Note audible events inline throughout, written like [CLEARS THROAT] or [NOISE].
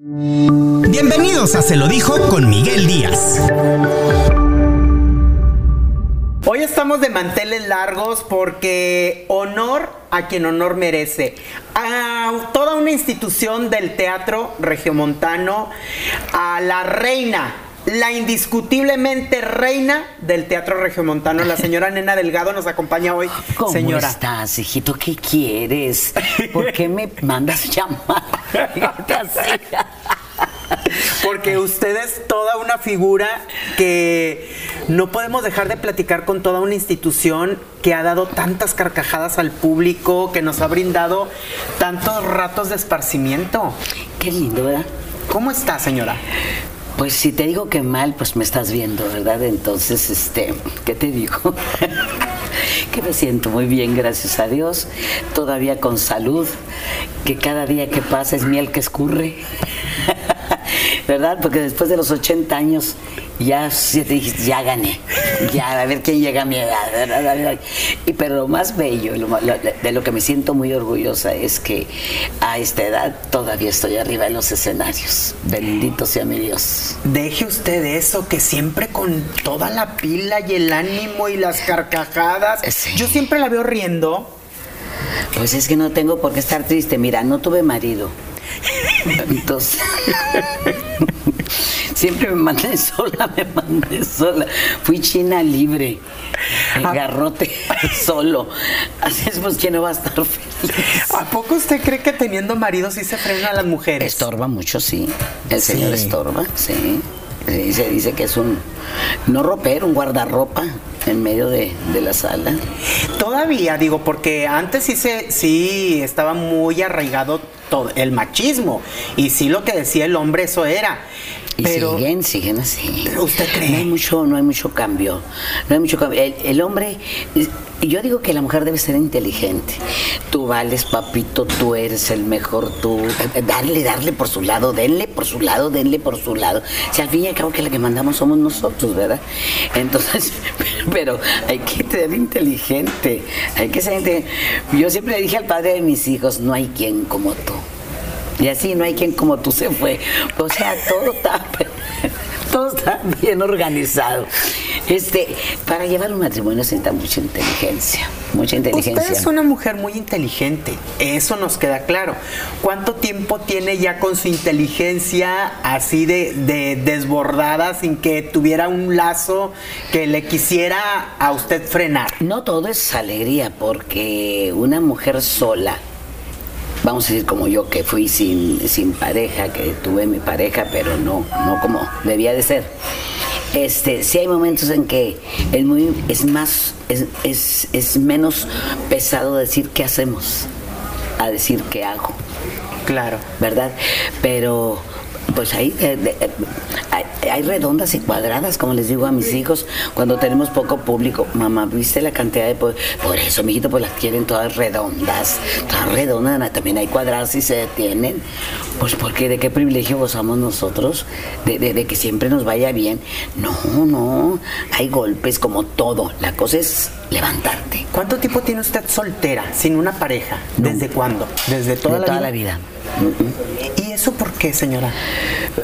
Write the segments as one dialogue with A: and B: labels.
A: Bienvenidos a Se lo dijo con Miguel Díaz.
B: Hoy estamos de manteles largos porque honor a quien honor merece. A toda una institución del teatro regiomontano, a la reina, la indiscutiblemente reina del teatro regiomontano, la señora [LAUGHS] Nena Delgado, nos acompaña hoy.
C: ¿Cómo
B: señora.
C: estás, hijito? ¿Qué quieres? ¿Por qué me mandas llamar?
B: Porque usted es toda una figura que no podemos dejar de platicar con toda una institución que ha dado tantas carcajadas al público, que nos ha brindado tantos ratos de esparcimiento.
C: Qué lindo, ¿verdad?
B: ¿Cómo está, señora?
C: Pues si te digo que mal, pues me estás viendo, ¿verdad? Entonces, este, ¿qué te digo? [LAUGHS] que me siento muy bien, gracias a Dios, todavía con salud, que cada día que pasa es miel que escurre. [LAUGHS] ¿Verdad? Porque después de los 80 años ya, ya gané. Ya, a ver quién llega a mi edad. ¿verdad? Y, pero lo más bello, de lo que me siento muy orgullosa es que a esta edad todavía estoy arriba en los escenarios. Bendito sea mi Dios.
B: Deje usted eso, que siempre con toda la pila y el ánimo y las carcajadas. Yo siempre la veo riendo.
C: Pues es que no tengo por qué estar triste. Mira, no tuve marido. Entonces, [LAUGHS] siempre me mandé sola, me mandé sola. Fui china libre, ah. garrote [LAUGHS] solo. Así es, pues, ¿quién no va a estar feliz?
B: ¿A poco usted cree que teniendo marido sí se frena a las mujeres?
C: Estorba mucho, sí. El señor estorba, sí. Se dice que es un, no ropero, un guardarropa en medio de, la sala.
B: Todavía, digo, porque antes sí, se, sí estaba muy arraigado el machismo. Y sí lo que decía el hombre, eso era.
C: Y siguen, siguen así.
B: ¿Usted cree?
C: No hay mucho, no hay mucho cambio. No hay mucho cambio. El, hombre, yo digo que la mujer debe ser inteligente. Tú vales, papito, tú eres el mejor, tú. Darle, darle por su lado, denle por su lado, denle por su lado. Si al fin y al cabo que la que mandamos somos nosotros, ¿verdad? Entonces, [LAUGHS] pero hay que ser inteligente. Hay que ser inteligente. Yo siempre le dije al padre de mis hijos, no hay quien como tú. Y así no hay quien como tú se fue. O sea, todo está, [LAUGHS] todo está bien organizado. Este, para llevar un matrimonio se necesita mucha inteligencia, mucha inteligencia.
B: Usted es una mujer muy inteligente, eso nos queda claro. ¿Cuánto tiempo tiene ya con su inteligencia así de, de desbordada sin que tuviera un lazo que le quisiera a usted frenar?
C: No todo es alegría, porque una mujer sola vamos a decir como yo que fui sin, sin pareja, que tuve mi pareja, pero no, no como debía de ser. Este, sí hay momentos en que es muy, es más, es, es, es menos pesado decir qué hacemos a decir qué hago.
B: Claro.
C: ¿Verdad? Pero pues ahí hay, redondas y cuadradas, como les digo a mis hijos, cuando tenemos poco público. Mamá, ¿viste la cantidad de... Por eso, mijito, pues las quieren todas redondas, todas redondas, también hay cuadradas y se detienen. Pues porque de qué privilegio gozamos nosotros, de, que siempre nos vaya bien. No, no, hay golpes como todo. La cosa es levantarte.
B: ¿Cuánto tiempo tiene usted soltera, sin una pareja? ¿Desde cuándo?
C: ¿Desde toda, toda la vida?
B: ¿Y eso por qué, señora?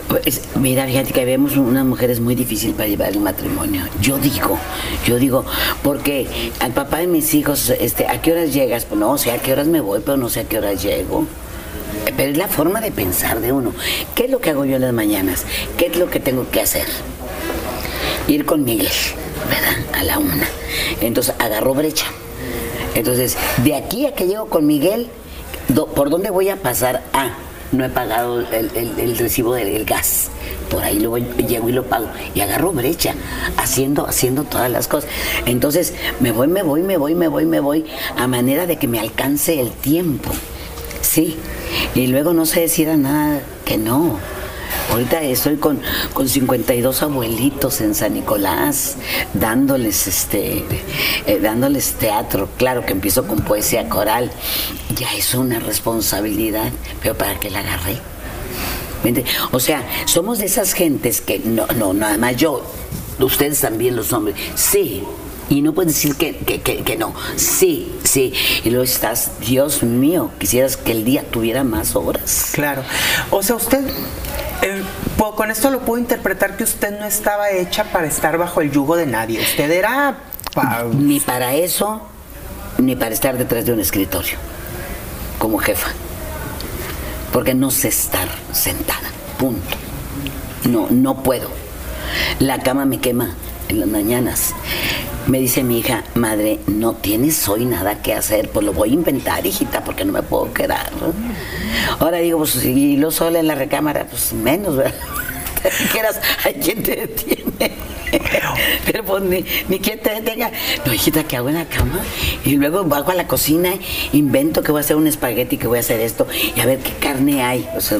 C: Pues, mira, fíjate que vemos unas mujeres muy difícil para llevar el matrimonio. Yo digo, yo digo, porque al papá de mis hijos, este, ¿a qué horas llegas? Pues no sé a qué horas me voy, pero no sé a qué horas llego. Pero es la forma de pensar de uno. ¿Qué es lo que hago yo en las mañanas? ¿Qué es lo que tengo que hacer? Ir con Miguel, ¿verdad? A la una. Entonces agarro brecha. Entonces, de aquí a que llego con Miguel, ¿por dónde voy a pasar? Ah, no he pagado el, recibo del gas. Por ahí luego llego y lo pago. Y agarro brecha, haciendo, haciendo todas las cosas. Entonces, me voy, me voy, me voy, me voy, me voy, a manera de que me alcance el tiempo. Sí. Y luego no sé decir a nada que no. Ahorita estoy con, con 52 abuelitos en San Nicolás, dándoles este, eh, dándoles teatro. Claro que empiezo con poesía coral. Ya es una responsabilidad, pero ¿para qué la agarré? O sea, somos de esas gentes que no, no, nada más yo, ustedes también los hombres, sí, Y no puedes decir que, que, que, que no. Sí, sí. Y luego estás, Dios mío, quisieras que el día tuviera más horas.
B: Claro. O sea, usted, eh, con esto lo puedo interpretar que usted no estaba hecha para estar bajo el yugo de nadie. Usted era... pa-
C: Ni para eso, ni para estar detrás de un escritorio, como jefa. Porque no sé estar sentada, punto. No, no puedo. La cama me quema en las mañanas. Me dice mi hija, madre, no tienes hoy nada que hacer, pues lo voy a inventar, hijita, porque no me puedo quedar. Ahora digo, pues si lo sola en la recámara, pues menos, ¿verdad? Te [LAUGHS] dijeras, hay quien te detiene. [LAUGHS] Pero pues ni, ni quien te detenga. No, hijita, ¿qué hago en la cama? Y luego bajo a la cocina, invento que voy a hacer un espagueti, que voy a hacer esto, y a ver qué carne hay. O sea,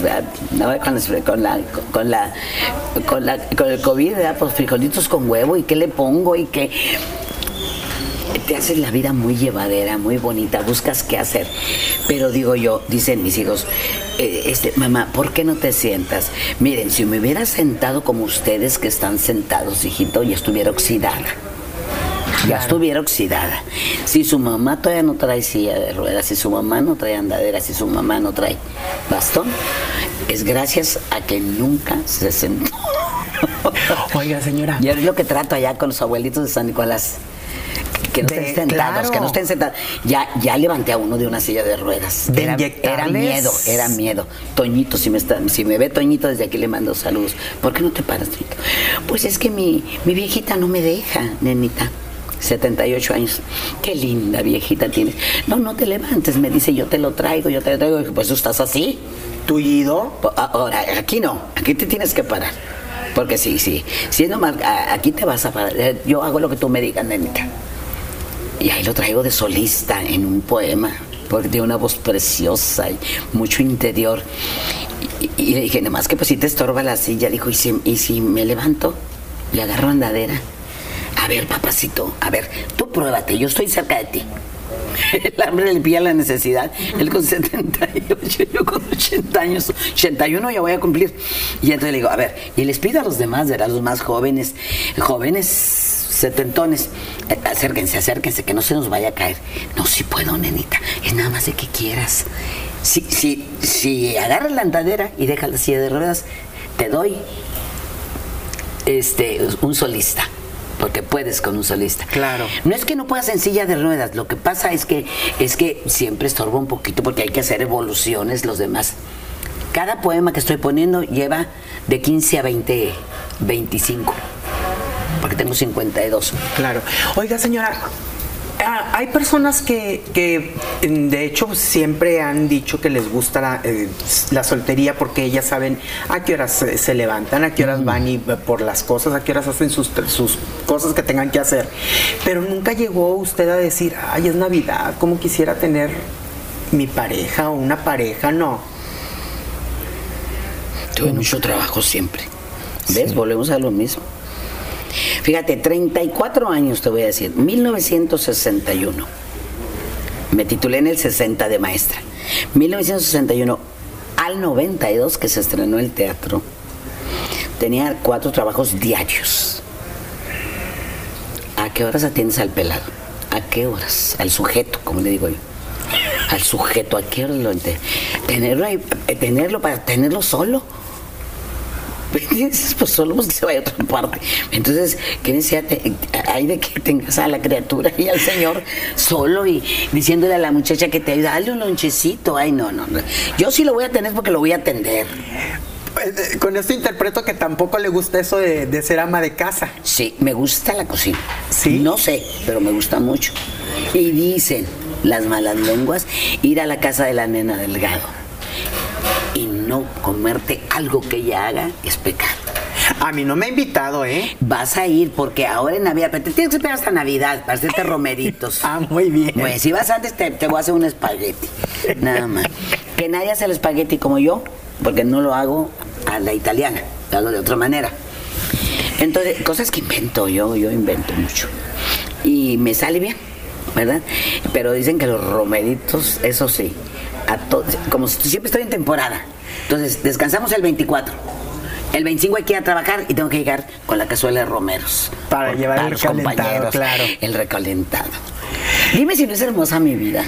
C: con, las- con la, con la, con la, con el COVID, ¿verdad? Pues frijolitos con huevo, y qué le pongo, y qué te haces la vida muy llevadera, muy bonita, buscas qué hacer. Pero digo yo, dicen mis hijos, eh, este, mamá, ¿por qué no te sientas? Miren, si me hubiera sentado como ustedes que están sentados, hijito, ya estuviera oxidada. Ya
B: Claro.
C: estuviera oxidada. Si su mamá todavía no trae silla de ruedas, si su mamá no trae andadera, si su mamá no trae bastón, es gracias a que nunca se sentó.
B: Oiga, señora.
C: Y es lo que trato allá con los abuelitos de San Nicolás. Que no
B: De-
C: estén sentados,
B: claro.
C: que no estén sentados. Ya, ya levanté a uno de una silla de ruedas.
B: ¿De
C: era, era miedo, era miedo. Toñito, si me, está, si me ve Toñito, desde aquí le mando saludos. ¿Por qué no te paras, Toñito? Pues es que mi, mi viejita no me deja, nenita. 78 años. Qué linda viejita tienes. No, no te levantes, me dice, yo te lo traigo, yo te lo traigo. Pues tú estás así.
B: ¿Tullido?
C: Ahora, aquí no, aquí te tienes que parar. Porque sí, sí, si es nomás, a- aquí te vas a parar. Eh, Yo hago lo que tú me digas, nenita. Y ahí lo traigo de solista en un poema, porque tiene una voz preciosa y mucho interior. Y, le dije, nomás que pues si te estorba la silla, dijo, ¿y si, y si me levanto? Le agarro andadera. A ver, papacito, a ver, tú pruébate, yo estoy cerca de ti. [LAUGHS] El hambre le pilla la necesidad. Él con 78, yo con 80 años, 81 ya voy a cumplir. Y entonces le digo, a ver, y les pido a los demás, ¿verdad? los más jóvenes, jóvenes setentones, eh, acérquense, acérquense, que no se nos vaya a caer. No, si puedo, nenita, es nada más de que quieras. Si, si, si agarras la andadera y dejas la silla de ruedas, te doy este, un solista. Porque puedes con un solista.
B: Claro.
C: No es que no puedas en silla de ruedas, lo que pasa es que es que siempre estorba un poquito porque hay que hacer evoluciones los demás. Cada poema que estoy poniendo lleva de 15 a 20, 25. Porque tengo 52.
B: Claro. Oiga, señora, ah, hay personas que, que, mm, de hecho, siempre han dicho que les gusta la, eh, la soltería porque ellas saben a qué horas se, levantan, a qué horas van y, eh, por las cosas, a qué horas hacen sus, sus cosas que tengan que hacer. Pero nunca llegó usted a decir, ay, es Navidad, ¿cómo quisiera tener mi pareja o una pareja? No.
C: Tuve mucho trabajo siempre. ¿Ves? Volvemos a lo mismo. Fíjate, 34 años te voy a decir. 1961. Me titulé en el 60 de maestra. 1961 al 92 que se estrenó el teatro. Tenía cuatro trabajos diarios. ¿A qué horas atiendes al pelado? ¿A qué horas? Al sujeto, como le digo yo. Al sujeto, ¿a qué horas lo entiendes? Tenerlo eh, tenerlo para tenerlo solo. [LAUGHS] Dices, pues solo pues que se vaya a otra parte. Entonces, ¿qué necesidad hay de que tengas a la criatura y al señor solo y diciéndole a la muchacha que te ayuda, dale un lonchecito? Ay, no, no, no. Yo sí lo voy a tener porque lo voy a atender.
B: Eh, Con esto interpreto que tampoco le gusta eso de, de ser ama de casa.
C: Sí, me gusta la cocina.
B: ¿Sí?
C: No sé, pero me gusta mucho. Y dicen las malas lenguas ir a la casa de la nena delgado y no comerte algo que ella haga es pecado.
B: A mí no me ha invitado, ¿eh?
C: Vas a ir porque ahora en Navidad, pero te tienes que esperar hasta Navidad para hacerte [LAUGHS] romeritos.
B: Ah, muy bien.
C: Pues si vas antes te, te voy a hacer un espagueti. Nada más. Que nadie hace el espagueti como yo, porque no lo hago a la italiana, lo hago de otra manera. Entonces, cosas que invento yo, yo invento mucho. Y me sale bien, ¿verdad? Pero dicen que los romeritos, eso sí, a como si- siempre estoy en temporada. Entonces, descansamos el 24. El 25 hay que ir a trabajar y tengo que llegar con la cazuela de romeros.
B: Para llevar el
C: los compañeros,
B: claro.
C: El recalentado. Dime si no es hermosa mi vida.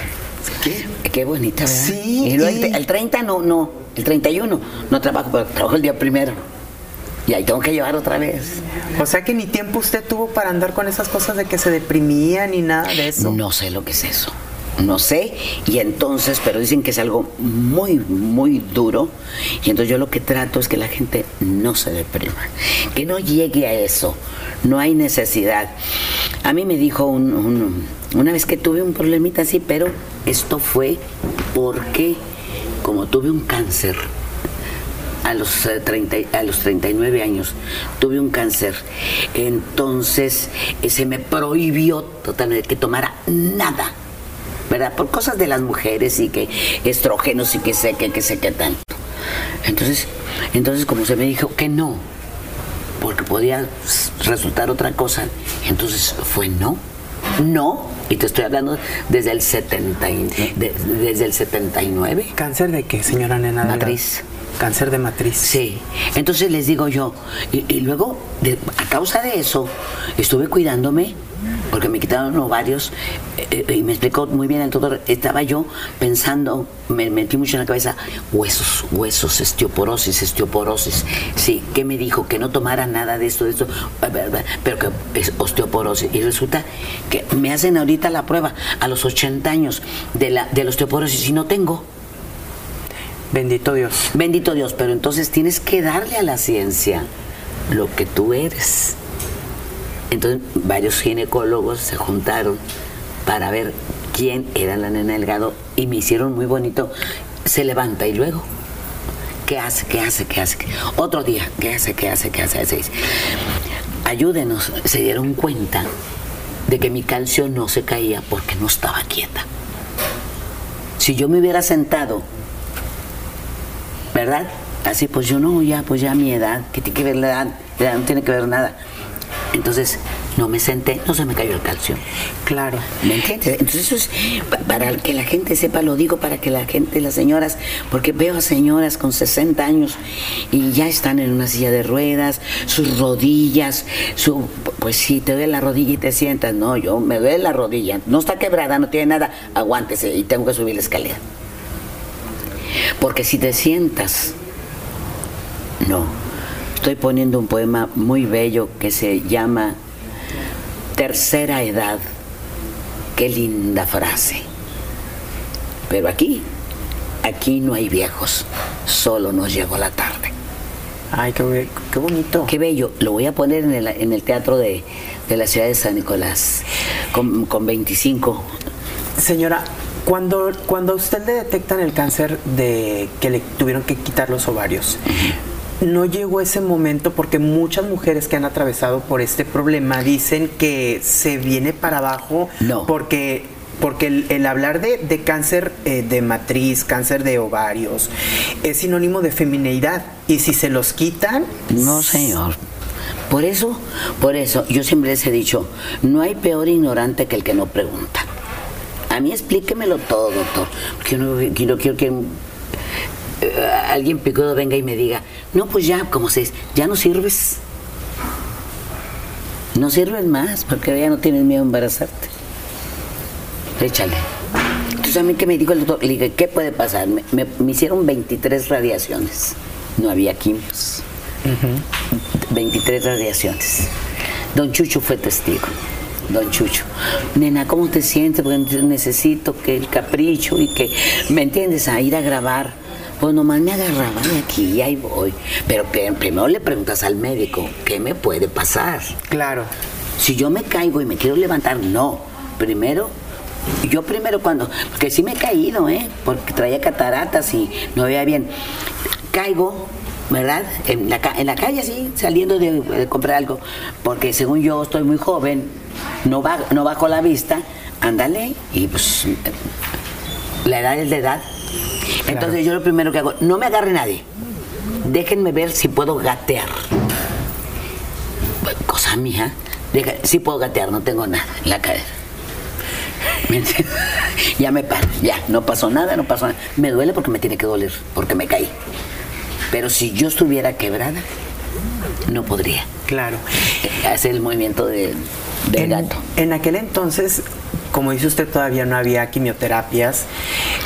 B: ¿Qué?
C: Qué bonita, ¿verdad?
B: Sí,
C: Y luego el, el 30 no, no. El 31 no trabajo, pero trabajo el día primero. Y ahí tengo que llevar otra vez.
B: O sea que ni tiempo usted tuvo para andar con esas cosas de que se deprimía ni nada de eso.
C: No sé lo que es eso. No sé. Y entonces, pero dicen que es algo muy, muy duro. Y entonces yo lo que trato es que la gente no se deprima. Que no llegue a eso. No hay necesidad. A mí me dijo un- un- una vez que tuve un problemita así, pero esto fue porque como tuve un cáncer, a los, eh, 30 y- a los 39 años tuve un cáncer. Entonces eh, se me prohibió totalmente que tomara nada. ¿Verdad? Por cosas de las mujeres y que estrógenos y que sé que, que sé que tanto. Entonces, entonces como se me dijo que no, porque podía resultar otra cosa, entonces fue no. No, y te estoy hablando desde el 70 y- de- desde el 79.
B: ¿Cáncer de qué, señora nena?
C: Matriz.
B: Cáncer de matriz.
C: Sí, entonces les digo yo, y, luego, de- a causa de eso, estuve cuidándome, porque me quitaron ovarios, eh, eh, y me explicó muy bien el doctor, estaba yo pensando, me metí mucho en la cabeza, huesos, huesos, osteoporosis, osteoporosis. Sí, que me dijo que no tomara nada de esto, de esto, bla, pero que es osteoporosis. Y resulta que me hacen ahorita la prueba a los 80 años de la, de la osteoporosis y no tengo.
B: Bendito Dios.
C: Bendito Dios, pero entonces tienes que darle a la ciencia lo que tú eres. Entonces varios ginecólogos se juntaron para ver quién era la nena Delgado y me hicieron muy bonito. Se levanta y luego, ¿qué hace? ¿Qué hace? ¿Qué hace? Otro día, ¿qué hace? ¿Qué hace? ¿Qué hace? Ayúdenos. Se dieron cuenta de que mi calcio no se caía porque no estaba quieta. Si yo me hubiera sentado ¿verdad? Así, pues yo no, ya, pues ya mi edad, ¿qué tiene que ver la edad? La edad no tiene que ver nada. Entonces, no me senté, no se me cayó el calcio.
B: Claro.
C: ¿Me entiendes? Entonces, eso es pa- para que la gente sepa, lo digo para que la gente, las señoras, porque veo a señoras con 60 años y ya están en una silla de ruedas, sus rodillas, su, pues si te duele la rodilla y te sientas, no, yo me duele la rodilla, no está quebrada, no tiene nada, aguántese y tengo que subir la escalera. Porque si te sientas, no. Estoy poniendo un poema muy bello que se llama Tercera Edad. Qué linda frase. Pero aquí, aquí no hay viejos, solo nos llegó la tarde.
B: Ay, qué, qué bonito.
C: Qué bello. Lo voy a poner en el, en el teatro de, de la ciudad de San Nicolás, con, con 25.
B: Señora, cuando, cuando a usted le detectan el cáncer de que le tuvieron que quitar los ovarios, no llegó ese momento porque muchas mujeres que han atravesado por este problema dicen que se viene para abajo
C: No.
B: porque porque el, el hablar de, de cáncer eh, de matriz, cáncer de ovarios, es sinónimo de femineidad. Y si se los quitan,
C: No, señor. Por eso, por eso, yo siempre les he dicho, no hay peor ignorante que el que no pregunta. A mí explíquemelo todo, doctor. Yo no, quiero que eh, alguien picudo venga y me diga, no, pues ya, como se dice, ya no sirves. No sirves más, porque ya no tienes miedo a embarazarte. Échale. Entonces a mí que me dijo el doctor, le dije, ¿qué puede pasar? Me, me- me hicieron 23 radiaciones. No había quimios. 23 radiaciones. Don Chucho fue testigo. Don Chucho. Nena, ¿cómo te sientes? Porque necesito que el capricho y que, ¿me entiendes? A ir a grabar. Pues nomás me agarraba de aquí y ahí voy. Pero primero le preguntas al médico, ¿qué me puede pasar?
B: claro.
C: Si yo me caigo y me quiero levantar, no. Primero, yo primero cuando, porque sí me he caído, ¿eh? Porque traía cataratas y no veía bien. Caigo, ¿verdad? En la, en la calle así, saliendo de, de comprar algo. Porque según yo estoy muy joven, no, ba- no bajo la vista, ándale, y pues la edad es la edad. Entonces yo lo primero que hago, no me agarre nadie. Déjenme ver si puedo gatear cosa mía. Deja, sí puedo gatear, no tengo nada en la cadera. [LAUGHS] Ya me paro, ya, no pasó nada, no pasó nada. Me duele porque me tiene que doler, porque me caí. Pero si yo estuviera quebrada, no podría
B: Claro.
C: hacer el movimiento de, del
B: En,
C: gato.
B: en aquel entonces, como dice usted, todavía no había quimioterapias.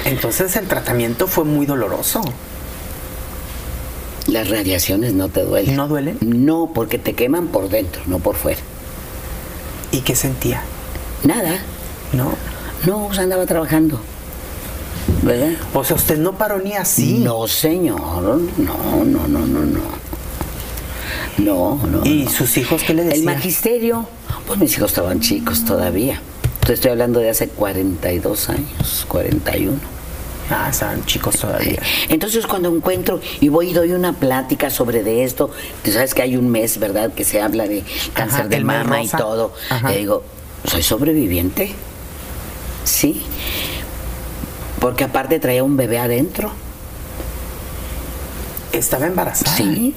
B: Entonces el tratamiento fue muy doloroso.
C: Las radiaciones no te duelen.
B: ¿No duelen?
C: No, porque te queman por dentro, no por fuera.
B: ¿Y qué sentía?
C: Nada.
B: ¿No?
C: No, pues andaba trabajando. ¿Verdad?
B: O sea, usted no paró ni así.
C: No, señor. No, no, no, no, no. No, no.
B: ¿Y
C: no.
B: sus hijos qué le
C: El
B: decían?
C: magisterio, pues mis hijos estaban chicos todavía. Te estoy hablando de hace 42 años, 41.
B: Ah, estaban chicos todavía.
C: Entonces cuando encuentro y voy y doy una plática sobre de esto, tú sabes que hay un mes, ¿verdad? Que se habla de cáncer de
B: el
C: mama y todo.
B: Ajá.
C: Le digo, soy sobreviviente. Sí. Porque aparte traía un bebé adentro.
B: Estaba embarazada.
C: Sí.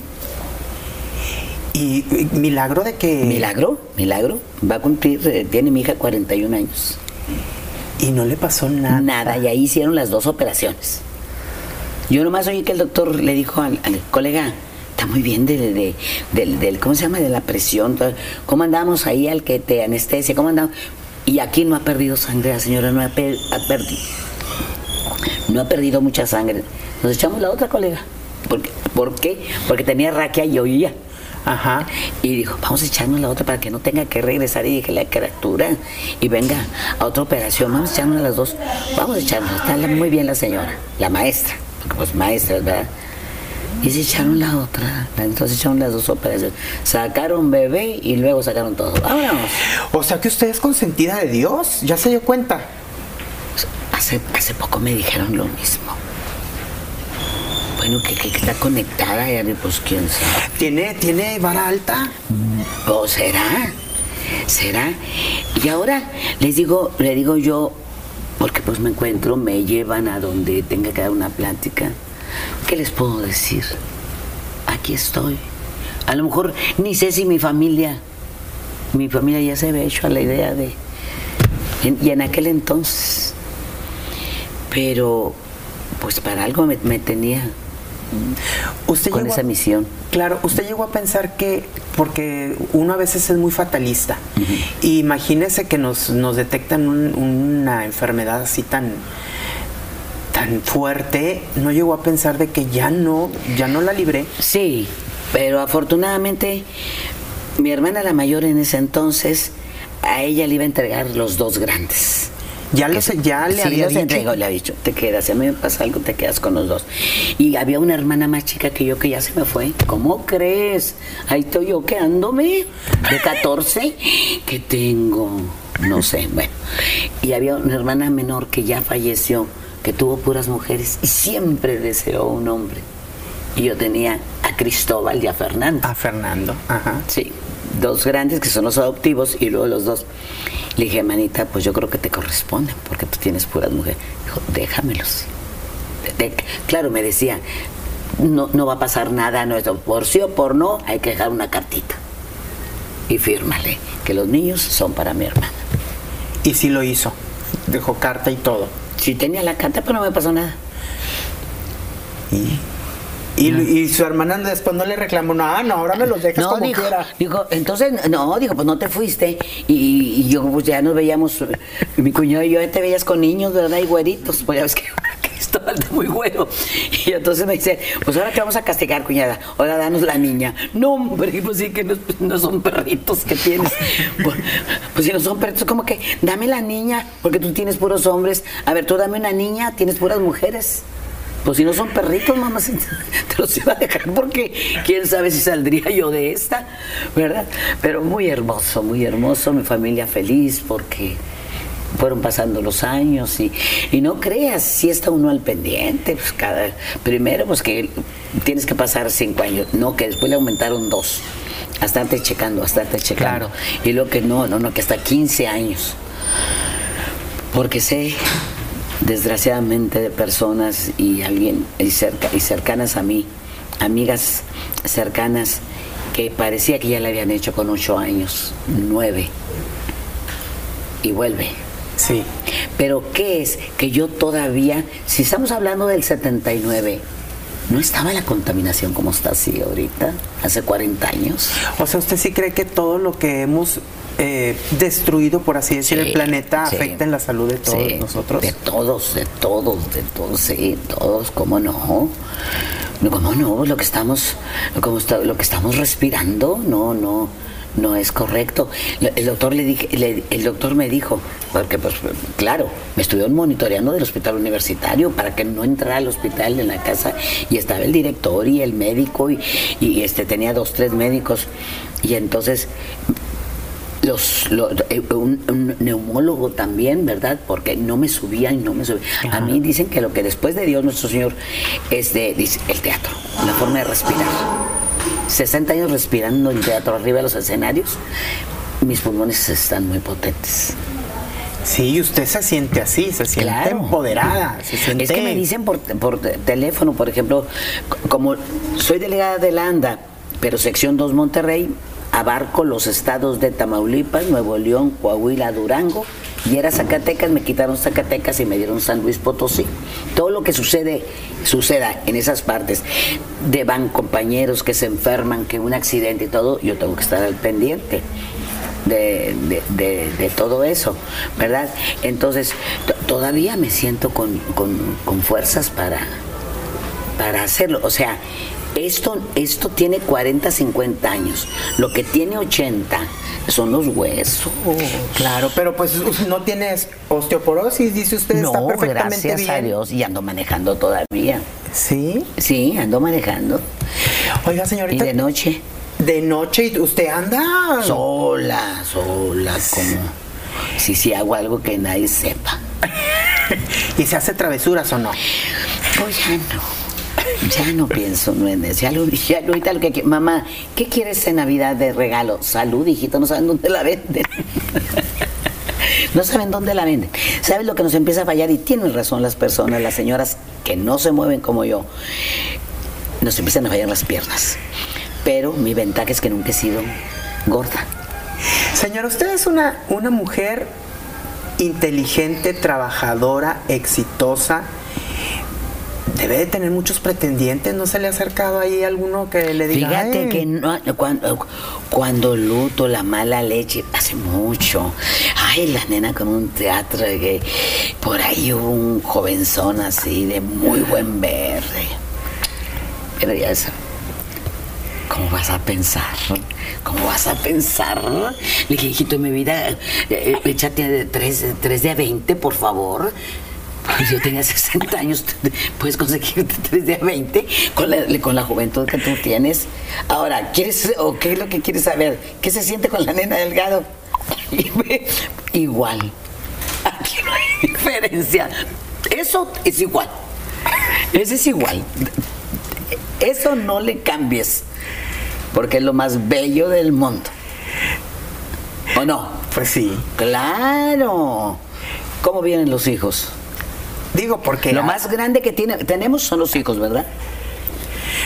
B: Y, y milagro de que.
C: Milagro, milagro. Va a cumplir, eh, tiene mi hija 41 años.
B: Y no le pasó nada.
C: Nada, y ahí hicieron las dos operaciones. Yo nomás oí que el doctor le dijo al, al colega, está muy bien de, de- del, del- ¿cómo se llama? De la presión. ¿Cómo andamos ahí al que te anestesia? ¿Cómo andamos? Y aquí no ha perdido sangre, la señora no ha, per- ha perdido. No ha perdido mucha sangre. Nos echamos la otra colega. ¿Por qué? ¿Por qué? Porque tenía raquia y oía.
B: Ajá.
C: Y dijo, vamos a echarnos la otra para que no tenga que regresar y deje la criatura y venga a otra operación. Vamos a echarnos las dos. Vamos a echarnos. Está muy bien la señora, la maestra. Porque pues maestra, ¿verdad? Y se echaron la otra. Entonces echaron las dos operaciones. Sacaron bebé y luego sacaron todo. Vámonos.
B: O sea que usted es consentida de Dios. ¿Ya se dio cuenta?
C: Hace, hace poco me dijeron lo mismo. Bueno, que, que- está conectada, y pues quién sabe.
B: ¿Tiene, tiene vara alta?
C: ¿O será? ¿Será? Y ahora les digo, le digo yo, porque pues me encuentro, me llevan a donde tenga que dar una plática. ¿Qué les puedo decir? Aquí estoy. A lo mejor ni sé si mi familia, mi familia ya se había hecho a la idea de... Y en aquel entonces. Pero, pues para algo me, me tenía
B: Usted
C: con esa
B: a-
C: misión.
B: Claro, usted llegó a pensar que, porque uno a veces es muy fatalista, y imagínese que nos, nos detectan un- una enfermedad así tan, tan fuerte, no llegó a pensar de que ya no, ya no la libré.
C: Sí, pero afortunadamente mi hermana la mayor en ese entonces, a ella le iba a entregar los dos grandes.
B: Ya, los, ya le
C: sí,
B: había
C: los
B: dicho.
C: entregó, le ha dicho, te quedas, si a mí me pasa algo, te quedas con los dos. Y había una hermana más chica que yo que ya se me fue. ¿Cómo crees? Ahí estoy yo quedándome de 14 que tengo, no sé, bueno. Y había una hermana menor que ya falleció, que tuvo puras mujeres y siempre deseó un hombre. Y yo tenía a Cristóbal y a Fernando.
B: A Fernando, ajá.
C: Sí, dos grandes que son los adoptivos y luego los dos. Le dije, manita, pues yo creo que te corresponden porque tú tienes puras mujeres. Dijo, déjamelos. De- de- claro, me decía, no, no va a pasar nada, no, esto, por sí o por no, hay que dejar una cartita. Y fírmale que los niños son para mi hermana.
B: Y sí lo hizo. Dejó carta y todo.
C: Si tenía la carta, pues no me pasó nada.
B: Y, y, y su hermana después no le reclamó, no, no, ahora me los dejas
C: No,
B: como
C: dijo,
B: quiera.
C: dijo, entonces, no, dijo, pues no te fuiste. Y, y yo, pues ya nos veíamos, mi cuñado y yo, ya te veías con niños, ¿verdad? Y güeritos, pues ya ves que [LAUGHS] Cristóbal está muy güero. Y entonces me dice, pues ahora te vamos a castigar, cuñada, ahora danos la niña. No, hombre, pues sí que no, no son perritos que tienes. [LAUGHS] Pues, pues si no son perritos, como que dame la niña, porque tú tienes puros hombres. A ver, tú dame una niña, tienes puras mujeres. Pues si no son perritos, mamá, [LAUGHS] te los iba a dejar porque quién sabe si saldría yo de esta, ¿verdad? Pero muy hermoso, muy hermoso, mi familia feliz porque fueron pasando los años y, y no creas, si está uno al pendiente, pues cada, primero pues que tienes que pasar cinco años, no, que después le aumentaron dos, hasta antes checando, hasta antes checando.
B: Claro.
C: Y lo que no, no, no, que hasta 15 años. Porque sé, desgraciadamente, de personas y alguien y, cerca, y cercanas a mí, amigas cercanas, que parecía que ya la habían hecho con ocho años, nueve, y vuelve.
B: Sí.
C: Pero ¿qué es? Que yo todavía, si estamos hablando del 79, no estaba la contaminación como está así ahorita, hace 40 años.
B: O sea, ¿usted sí cree que todo lo que hemos eh, destruido, por así decir, el planeta afecta en la salud de todos nosotros?
C: De todos, de todos, de todos, sí, todos, ¿cómo no? ¿Cómo no? Lo que estamos, como está, lo que estamos respirando, no, no no es correcto. El doctor le dije, el doctor me dijo, porque pues claro, me estuvieron monitoreando del hospital universitario para que no entrara al hospital en la casa y estaba el director y el médico y, este tenía dos, tres médicos y entonces los, eh, un, neumólogo también, ¿verdad? Porque no me subían y no me subían. A mí dicen que lo que después de Dios nuestro Señor es de dice, el teatro, la forma de respirar. 60 años respirando en teatro arriba de los escenarios, mis pulmones están muy potentes.
B: Sí, usted se siente así, se siente empoderada.
C: Es que me dicen por, por, teléfono, por ejemplo, como soy delegada de la ANDA, pero sección 2 Monterrey, abarco los estados de Tamaulipas, Nuevo León, Coahuila, Durango, y era Zacatecas, me quitaron Zacatecas y me dieron San Luis Potosí. Todo lo que sucede, suceda en esas partes, de van compañeros que se enferman, que un accidente y todo, yo tengo que estar al pendiente. De, todo eso, ¿verdad? Entonces, todavía me siento con, con, fuerzas para, para hacerlo. O sea, esto, esto tiene 40, 50 años. Lo que tiene 80 son los huesos.
B: Claro, pero pues [LAUGHS] no tienes osteoporosis, dice usted,
C: no,
B: está perfectamente
C: gracias a Dios y ando manejando todavía.
B: ¿Sí?
C: Sí, ando manejando.
B: Oiga, señorita.
C: ¿Y de noche?
B: De noche, ¿y usted anda?
C: Sola, sola, como si sí hago algo que nadie sepa. [LAUGHS]
B: ¿Y se hace travesuras o no?
C: Pues ya no. Ya no pienso en. Ya lo dije, lo que Mamá, ¿qué quieres en Navidad de regalo? Salud, hijito, no saben dónde la venden. [LAUGHS] no saben dónde la venden. ¿Sabes lo que nos empieza a fallar? Y tienen razón las personas, las señoras que no se mueven como yo. Nos empiezan a fallar las piernas. Pero mi ventaja es que nunca he sido gorda.
B: Señora, usted es una, una mujer inteligente, trabajadora, exitosa debe de tener muchos pretendientes. ¿No se le ha acercado ahí alguno que le diga?
C: Fíjate que no, cuando, cuando luto, la mala leche, hace mucho. Ay, la nena con un teatro que por ahí hubo un jovenzón así de muy buen verde. Pero ya eso. ¿Cómo vas a pensar? ¿Cómo vas a pensar? Le dije, hijito, mi vida, eh, eh, échate tres, tres de a 20, por favor. Pues yo tenía 60 años, puedes conseguir 3 [LAUGHS] de 20 con la, con la juventud que tú tienes. Ahora, ¿quieres o qué es lo que quieres saber? ¿Qué se siente con la nena delgado? [LAUGHS] igual. Aquí no hay diferencia. Eso es igual. Eso es igual. Eso no le cambies. Porque es lo más bello del mundo. ¿O no?
B: Pues sí.
C: Claro. ¿Cómo vienen los hijos?
B: Digo, porque...
C: Lo más grande que tiene, tenemos son los hijos, ¿verdad?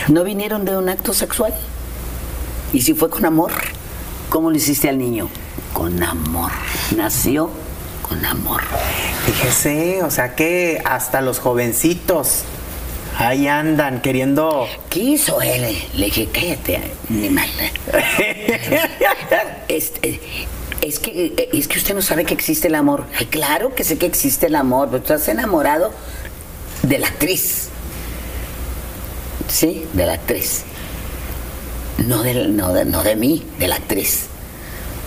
C: ¿No vinieron de un acto sexual? ¿Y si fue con amor? ¿Cómo le hiciste al niño? Con amor. Nació con amor.
B: Fíjese, o sea que hasta los jovencitos ahí andan queriendo.
C: ¿Qué hizo él? Le dije, cállate, animal. [LAUGHS] este, es que, eh, es que usted no sabe que existe el amor. Ay, claro que sé que existe el amor, pero tú estás enamorado de la actriz. Sí, de la actriz. No de, no de, no de mí, de la actriz.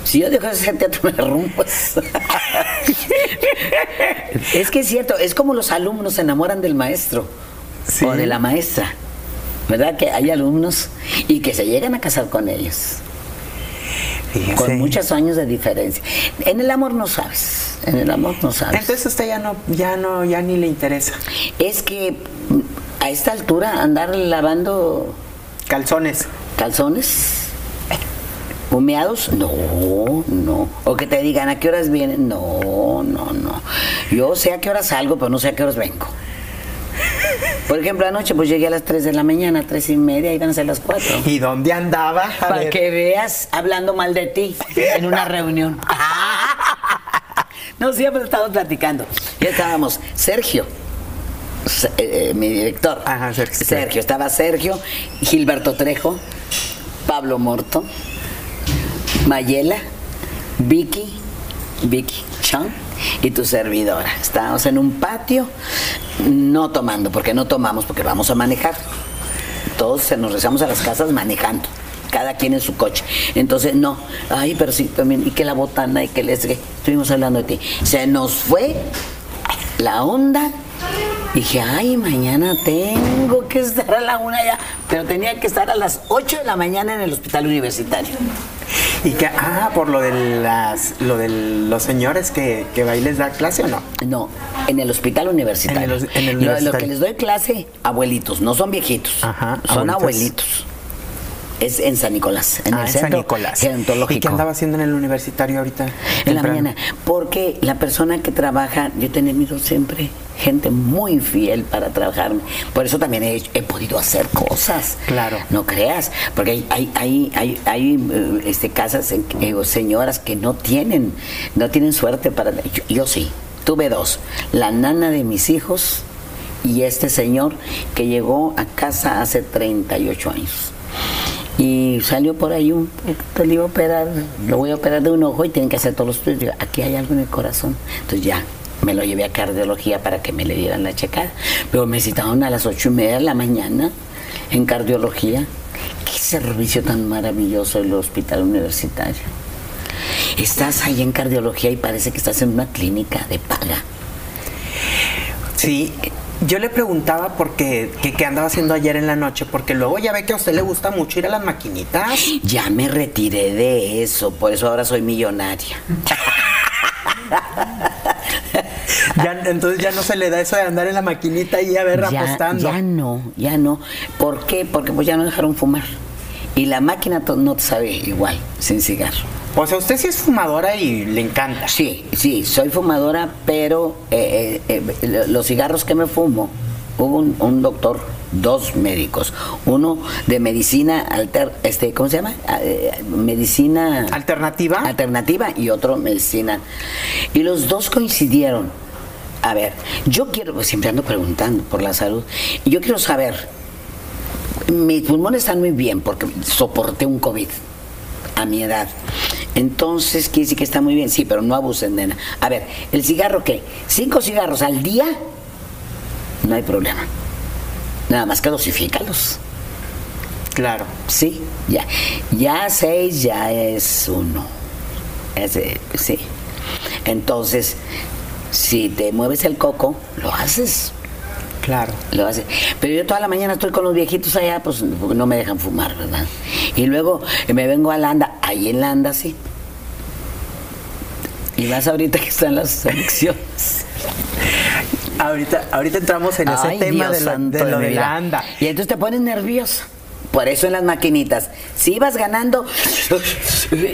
C: Si yo dejo de hacer teatro [LAUGHS] me rompo. es que es cierto, es como los alumnos se enamoran del maestro o de la maestra. ¿Verdad? Que hay alumnos y que se llegan a casar con ellos. Con muchos años de diferencia. En el amor no sabes. En el amor no sabes.
B: Entonces usted ya no, ya no, ya ni le interesa.
C: Es que a esta altura andar lavando
B: calzones.
C: Calzones. ¿Humeados? No, no. O que te digan a qué horas vienen. No, no, no. Yo sé a qué horas salgo, pero no sé a qué horas vengo. Por ejemplo, anoche pues llegué a las 3 de la mañana, 3 y media, iban a ser las 4.
B: ¿Y dónde andaba?
C: Para que veas hablando mal de ti en una reunión. no, siempre estamos platicando. Ya estábamos. Sergio, eh, eh, mi director.
B: Ajá, Sergio.
C: Sergio, estaba Sergio, Gilberto Trejo, Pablo Morto, Mayela, Vicky, Vicky Chan y tu servidora. Estábamos en un patio, no tomando, porque no tomamos, porque vamos a manejar. Todos se nos rezamos a las casas manejando. Cada quien en su coche. Entonces, no. Ay, pero sí, también. Y que la botana y que les. Estuvimos hablando de ti. Se nos fue la onda. Dije, ay, mañana tengo que estar a la una ya. Pero tenía que estar a las 8 de la mañana en el hospital universitario.
B: Y que, ah, por lo de las, lo de los señores que, que va y les da clase o no.
C: No, en el hospital universitario.
B: En el- en el
C: Lo- Lo,
B: universitario.
C: que les doy clase, abuelitos, no son viejitos.
B: Ajá,
C: son
B: abuelitos.
C: abuelitos. Es en San Nicolás, en
B: ah,
C: el
B: en San
C: centro
B: Nicolás.
C: gerontológico.
B: ¿Y qué andaba haciendo en el universitario ahorita?
C: En la mañana, porque la persona que trabaja, yo he tenido siempre gente muy fiel para trabajar. Por eso también he, he podido hacer cosas.
B: Claro.
C: No creas, porque hay, hay, hay, hay, hay, eh, este, casas, eh, señoras que no tienen, no tienen suerte para. Yo, yo sí, tuve dos. La nana de mis hijos y este señor que llegó a casa hace 38 años. Y salió por ahí un, te le iba a operar, lo voy a operar de un ojo y tienen que hacer todos los estudios. Aquí hay algo en el corazón. Entonces ya, me lo llevé a cardiología para que me le dieran la checada. Pero me citaron a las ocho y media de la mañana en cardiología. Qué servicio tan maravilloso el hospital universitario. Estás ahí en cardiología y parece que estás en una clínica de paga.
B: Sí, yo le preguntaba porque qué qué andaba haciendo ayer en la noche, porque luego ya ve que a usted le gusta mucho ir a las maquinitas.
C: Ya me retiré de eso, por eso ahora soy millonaria. [LAUGHS]
B: Ya, entonces ya no se le da eso de andar en la maquinita y a ver
C: ya,
B: apostando.
C: ya no, ya no. ¿Por qué? Porque pues ya no dejaron fumar. Y la máquina no te sabe igual, sin cigarro.
B: O sea, usted sí es fumadora y le encanta.
C: Sí, sí, soy fumadora, pero eh, eh, eh, los cigarros que me fumo, hubo un, un doctor, dos médicos, uno de medicina alter, este, ¿cómo se llama? Ah, eh, medicina
B: ¿Alternativa?
C: alternativa y otro medicina. Y los dos coincidieron. A ver, yo quiero, pues, siempre ando preguntando por la salud, y yo quiero saber, mis pulmones están muy bien porque soporté un COVID a mi edad. Entonces, quiere decir que está muy bien, sí, pero no abusen, nena. A ver, ¿el cigarro qué? ¿Cinco cigarros al día? No hay problema. Nada más que dosifícalos.
B: Claro.
C: Sí, ya. Ya seis ya es uno. Es, eh, sí. Entonces, si te mueves el coco, lo haces.
B: Claro.
C: Lo haces. Pero yo toda la mañana estoy con los viejitos allá, pues porque no me dejan fumar, ¿verdad? Y luego eh, me vengo a la anda, ahí en la anda sí. Y más ahorita que están las elecciones.
B: Ahorita, ahorita entramos en ese tema
C: Dios
B: de, lo- de lo de la.
C: Y entonces te pones nervioso. Por eso en las maquinitas, si ibas ganando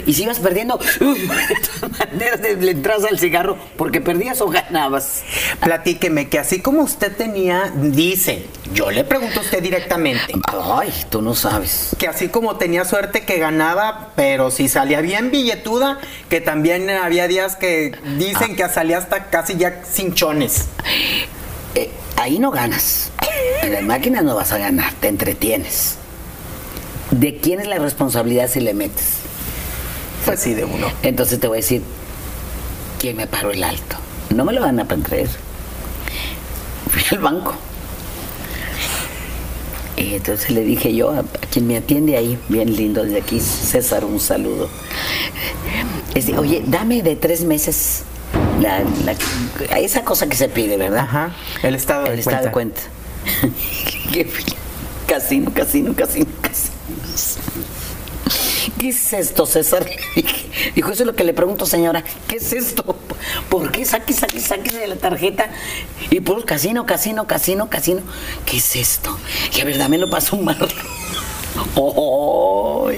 C: y si ibas perdiendo, de todas maneras le entras al cigarro porque perdías o ganabas.
B: Platíqueme que así como usted tenía, dice, yo le pregunto a usted directamente,
C: Ay, tú no sabes.
B: que así como tenía suerte que ganaba, pero si salía bien billetuda, que también había días que dicen que salía hasta casi ya sin chones.
C: Eh, ahí no ganas. En las máquinas no vas a ganar, te entretienes. ¿De quién es la responsabilidad si le metes?
B: Pues sí, de uno.
C: Entonces te voy a decir, ¿quién me paró el alto? No me lo van a creer. Fui al banco. Y entonces le dije yo a, quien me atiende ahí, bien lindo, desde aquí, César, un saludo. Este, Oye, dame de tres meses la, la- esa cosa que se pide, ¿verdad?
B: Ajá, el estado de
C: El estado de
B: cuenta. [LAUGHS]
C: casino, casino, casino, casino. ¿Qué es esto, César? [LAUGHS] Dijo, eso es lo que le pregunto, señora. ¿Qué es esto? ¿Por qué saque, saque, saque de la tarjeta? Y por casino, casino, casino, casino. ¿Qué es esto? Y a ver, dame lo para sumarlo. [LAUGHS] Oh,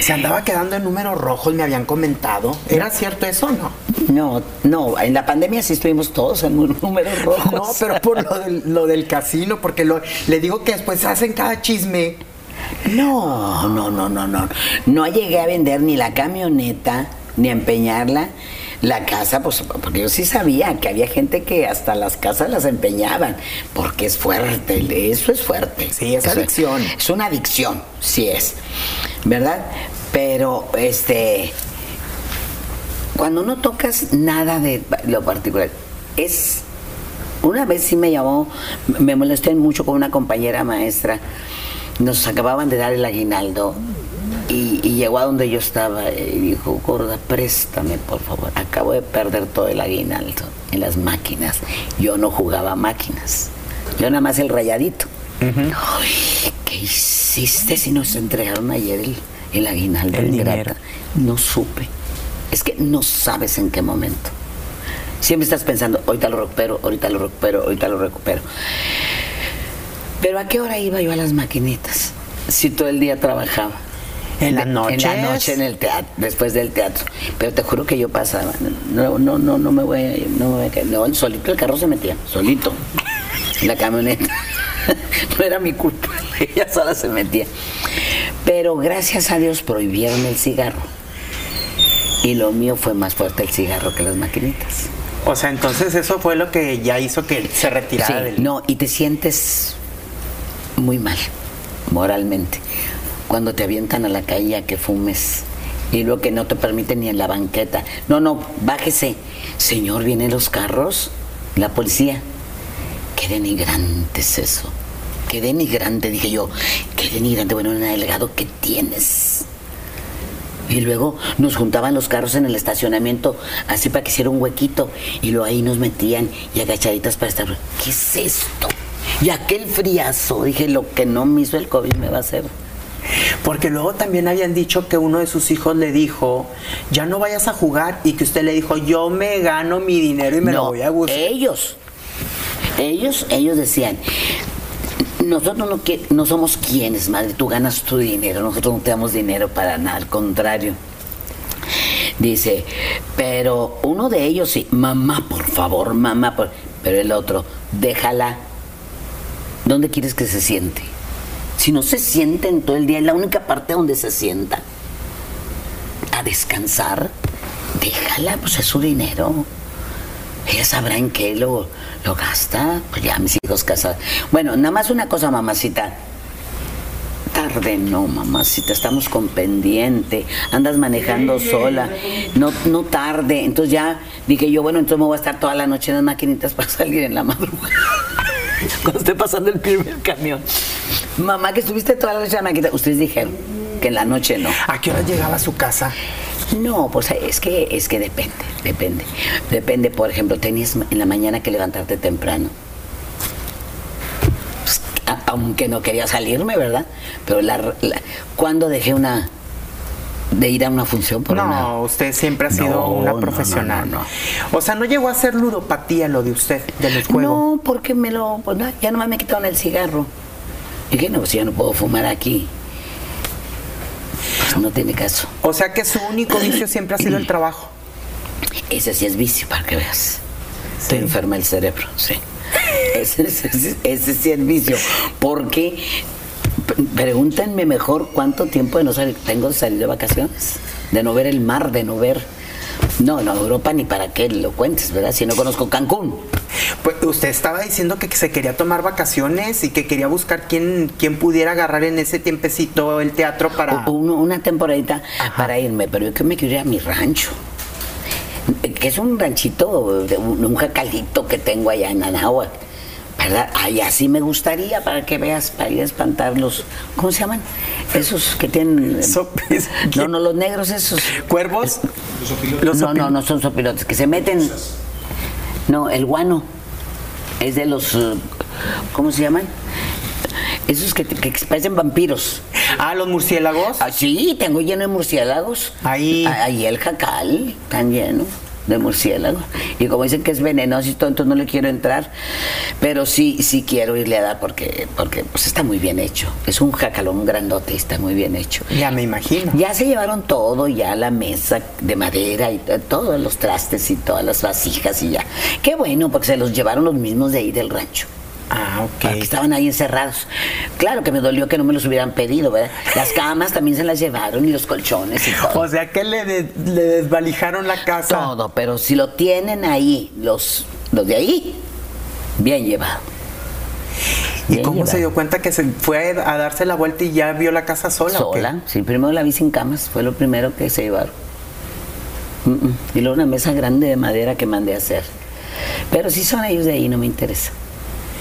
B: Se andaba quedando en números rojos, me habían comentado. ¿Era cierto eso o no?
C: no, no, en la pandemia sí estuvimos todos en un número rojo.
B: No, pero por lo del, lo del casino, porque lo- le digo que después hacen cada chisme.
C: No, no, no, no, no. No llegué a vender ni la camioneta, ni a empeñarla, La casa, pues, porque yo sí sabía que había gente que hasta las casas las empeñaban, porque es fuerte, eso es fuerte.
B: Sí, es
C: Eso
B: adicción.
C: Es una adicción, sí es, ¿verdad? Pero, este, cuando no tocas nada de lo particular, es una vez sí me llamó, me molesté mucho con una compañera maestra. Nos acababan de dar el aguinaldo y, y llegó a donde yo estaba y dijo, gorda, préstame por favor. Acabo de perder todo el aguinaldo en las máquinas. Yo no jugaba máquinas. Yo nada más el rayadito. Ay, ¿qué hiciste si nos entregaron ayer el, el aguinaldo
B: El dinero.
C: No supe. Es que no sabes en qué momento. Siempre estás pensando, ahorita lo recupero, ahorita lo recupero, ahorita lo recupero. Pero ¿a qué hora iba yo a las maquinitas? Si todo el día trabajaba.
B: En las
C: De-
B: noches.
C: En la noche en el teatro, después del teatro. Pero te juro que yo pasaba. No, no, no, no me voy a, no me voy a caer. No, el solito el carro se metía, solito. La camioneta. [LAUGHS] No era mi culpa, [LAUGHS] ella sola se metía. Pero gracias a Dios prohibieron el cigarro. Y lo mío fue más fuerte el cigarro que las maquinitas.
B: O sea, entonces eso fue lo que ya hizo que se retirara
C: Sí,
B: del...
C: no, y te sientes muy mal, moralmente, cuando te avientan a la calle a que fumes y lo que no te permiten ni en la banqueta. No, no, bájese. Señor, vienen los carros, la policía. Qué denigrante es eso. Qué denigrante, dije yo. Qué denigrante, bueno, un delegado, ¿qué tienes? Y luego nos juntaban los carros en el estacionamiento, así para que hiciera un huequito. Y luego ahí nos metían y agachaditas para estar. ¿Qué es esto? Y aquel friazo, dije, lo que no me hizo el COVID me va a hacer.
B: Porque luego también habían dicho que uno de sus hijos le dijo, ya no vayas a jugar, y que usted le dijo, yo me gano mi dinero y me lo voy a gustar.
C: Ellos, ellos, ellos decían, nosotros no, que- no somos quienes, madre, tú ganas tu dinero, nosotros no te damos dinero para nada, al contrario. Dice, pero uno de ellos sí, mamá, por favor, mamá, por-". pero el otro, déjala. ¿Dónde quieres que se siente? Si no se sienten todo el día, es la única parte donde se sienta. A descansar, déjala, pues es su dinero. Ella sabrá en qué lo, lo gasta. Pues ya mis hijos casados. Bueno, nada más una cosa, mamacita. Tarde no, mamacita, estamos con pendiente, andas manejando sola, no, no tarde. Entonces ya dije yo, bueno, entonces me voy a estar toda la noche en las maquinitas para [LAUGHS] salir en la madrugada. [LAUGHS] Cuando esté pasando el primer camión. Mamá, que estuviste toda la noche en la maquinita. Ustedes dijeron que en la noche no.
B: ¿A qué hora llegaba a su casa?
C: No, pues es que es que depende, depende. Depende, por ejemplo, tenías en la mañana que levantarte temprano. Pues, a- aunque no quería salirme, ¿verdad? Pero la, la- ¿cuándo dejé una de ir a una función por
B: no,
C: una
B: usted siempre ha sido
C: No,
B: una profesional.
C: no,
B: O sea, no llegó a ser ludopatía lo de usted, de los juegos.
C: No, porque me lo pues ya nomás me quitaron el cigarro. Y dije, no, pues ya no puedo fumar aquí. Pues no tiene caso.
B: O sea que su único vicio siempre ha sido el trabajo. [CLEARS THROAT]
C: Ese sí es vicio, para que veas. Te enferma el cerebro, sí. Ese, ese- ese sí es vicio. Porque, pregúntenme mejor cuánto tiempo de no salir, tengo de salir de vacaciones, de no ver el mar, de no ver... No, no, Europa ni para qué lo cuentes, ¿verdad? Si no conozco Cancún.
B: Pues usted estaba diciendo que se quería tomar vacaciones y que quería buscar quién, quién pudiera agarrar en ese tiempecito el teatro para...
C: Uno- una temporadita
B: Ajá.
C: para irme, pero yo que me quiero ir a mi rancho. Que es un ranchito, de un, un jacalito que tengo allá en Anáhuac. ¿Verdad? Allá sí me gustaría para que veas, para ir a espantar los. ¿Cómo se llaman? Esos que tienen.
B: Sopes. [LAUGHS]
C: No, no, los negros esos.
B: ¿Cuervos? Los
C: no,
B: opil-
C: no, no son sopilotes, que se meten. No, el guano. Es de los. eh, ¿Cómo se llaman? Esos que, que parecen vampiros.
B: Ah, los murciélagos.
C: Ah, sí, tengo lleno de murciélagos.
B: Ahí.
C: Ah, Ahí el jacal, tan lleno de murciélagos. Y como dicen que es venenoso y todo, entonces no le quiero entrar. Pero sí, sí quiero irle a dar porque, porque pues está muy bien hecho. Es un jacalón grandote y está muy bien hecho.
B: Ya me imagino.
C: Ya se llevaron todo, ya la mesa de madera y to- todos los trastes y todas las vasijas y ya. Qué bueno, porque se los llevaron los mismos de ahí del rancho.
B: Ah, ok.
C: Porque estaban ahí encerrados. Claro que me dolió que no me los hubieran pedido, ¿verdad? Las camas también se las llevaron y los colchones y todo.
B: O sea que le, de- le desvalijaron la casa.
C: Todo, pero si lo tienen ahí, los, los de ahí, bien llevado.
B: ¿Y
C: Bien
B: cómo se dio cuenta que se fue a darse la vuelta y ya vio la casa sola?
C: Sola, sí, primero la vi sin camas, fue lo primero que se llevaron. Mm, mm. Y luego una mesa grande de madera que mandé a hacer. Pero si son ellos de ahí, no me interesa.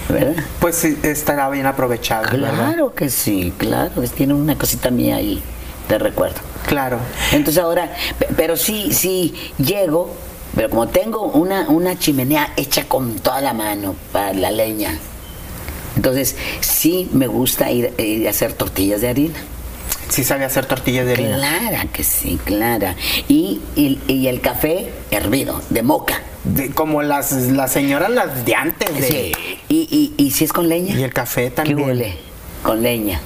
C: ¿Verdad?
B: Pues sí, estará bien aprovechado, ¿verdad?
C: Claro que sí, claro, tiene una cosita mía ahí de recuerdo.
B: Claro.
C: Entonces ahora, pe- pero sí, sí, llego, pero como tengo una, una chimenea hecha con toda la mano para la leña, entonces sí me gusta ir, ir a hacer tortillas de harina.
B: Sí sabía hacer tortillas de harina.
C: Clara que sí, clara. Y, y, y el café hervido, de moca.
B: De- como las, las señoras las de antes. De,
C: Sí. Y, y, y si es con leña.
B: Y el café también.
C: ¿Qué huele? Con leña.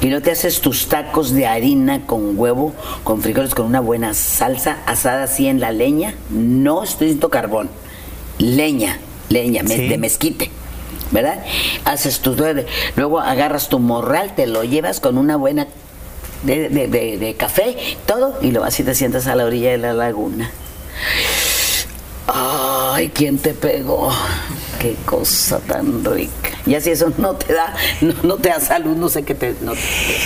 C: Y luego te haces tus tacos de harina con huevo, con frijoles, con una buena salsa asada así en la leña. No estoy diciendo carbón. Leña, leña,
B: Sí.
C: de mezquite. ¿Verdad? Haces tus. Luego agarras tu morral, te lo llevas con una buena de, de- de- de café, todo, y luego así te sientas a la orilla de la laguna. Ay, ¿quién te pegó? Qué cosa tan rica. Y así eso no te da, no, no te da salud, no sé qué te. no te-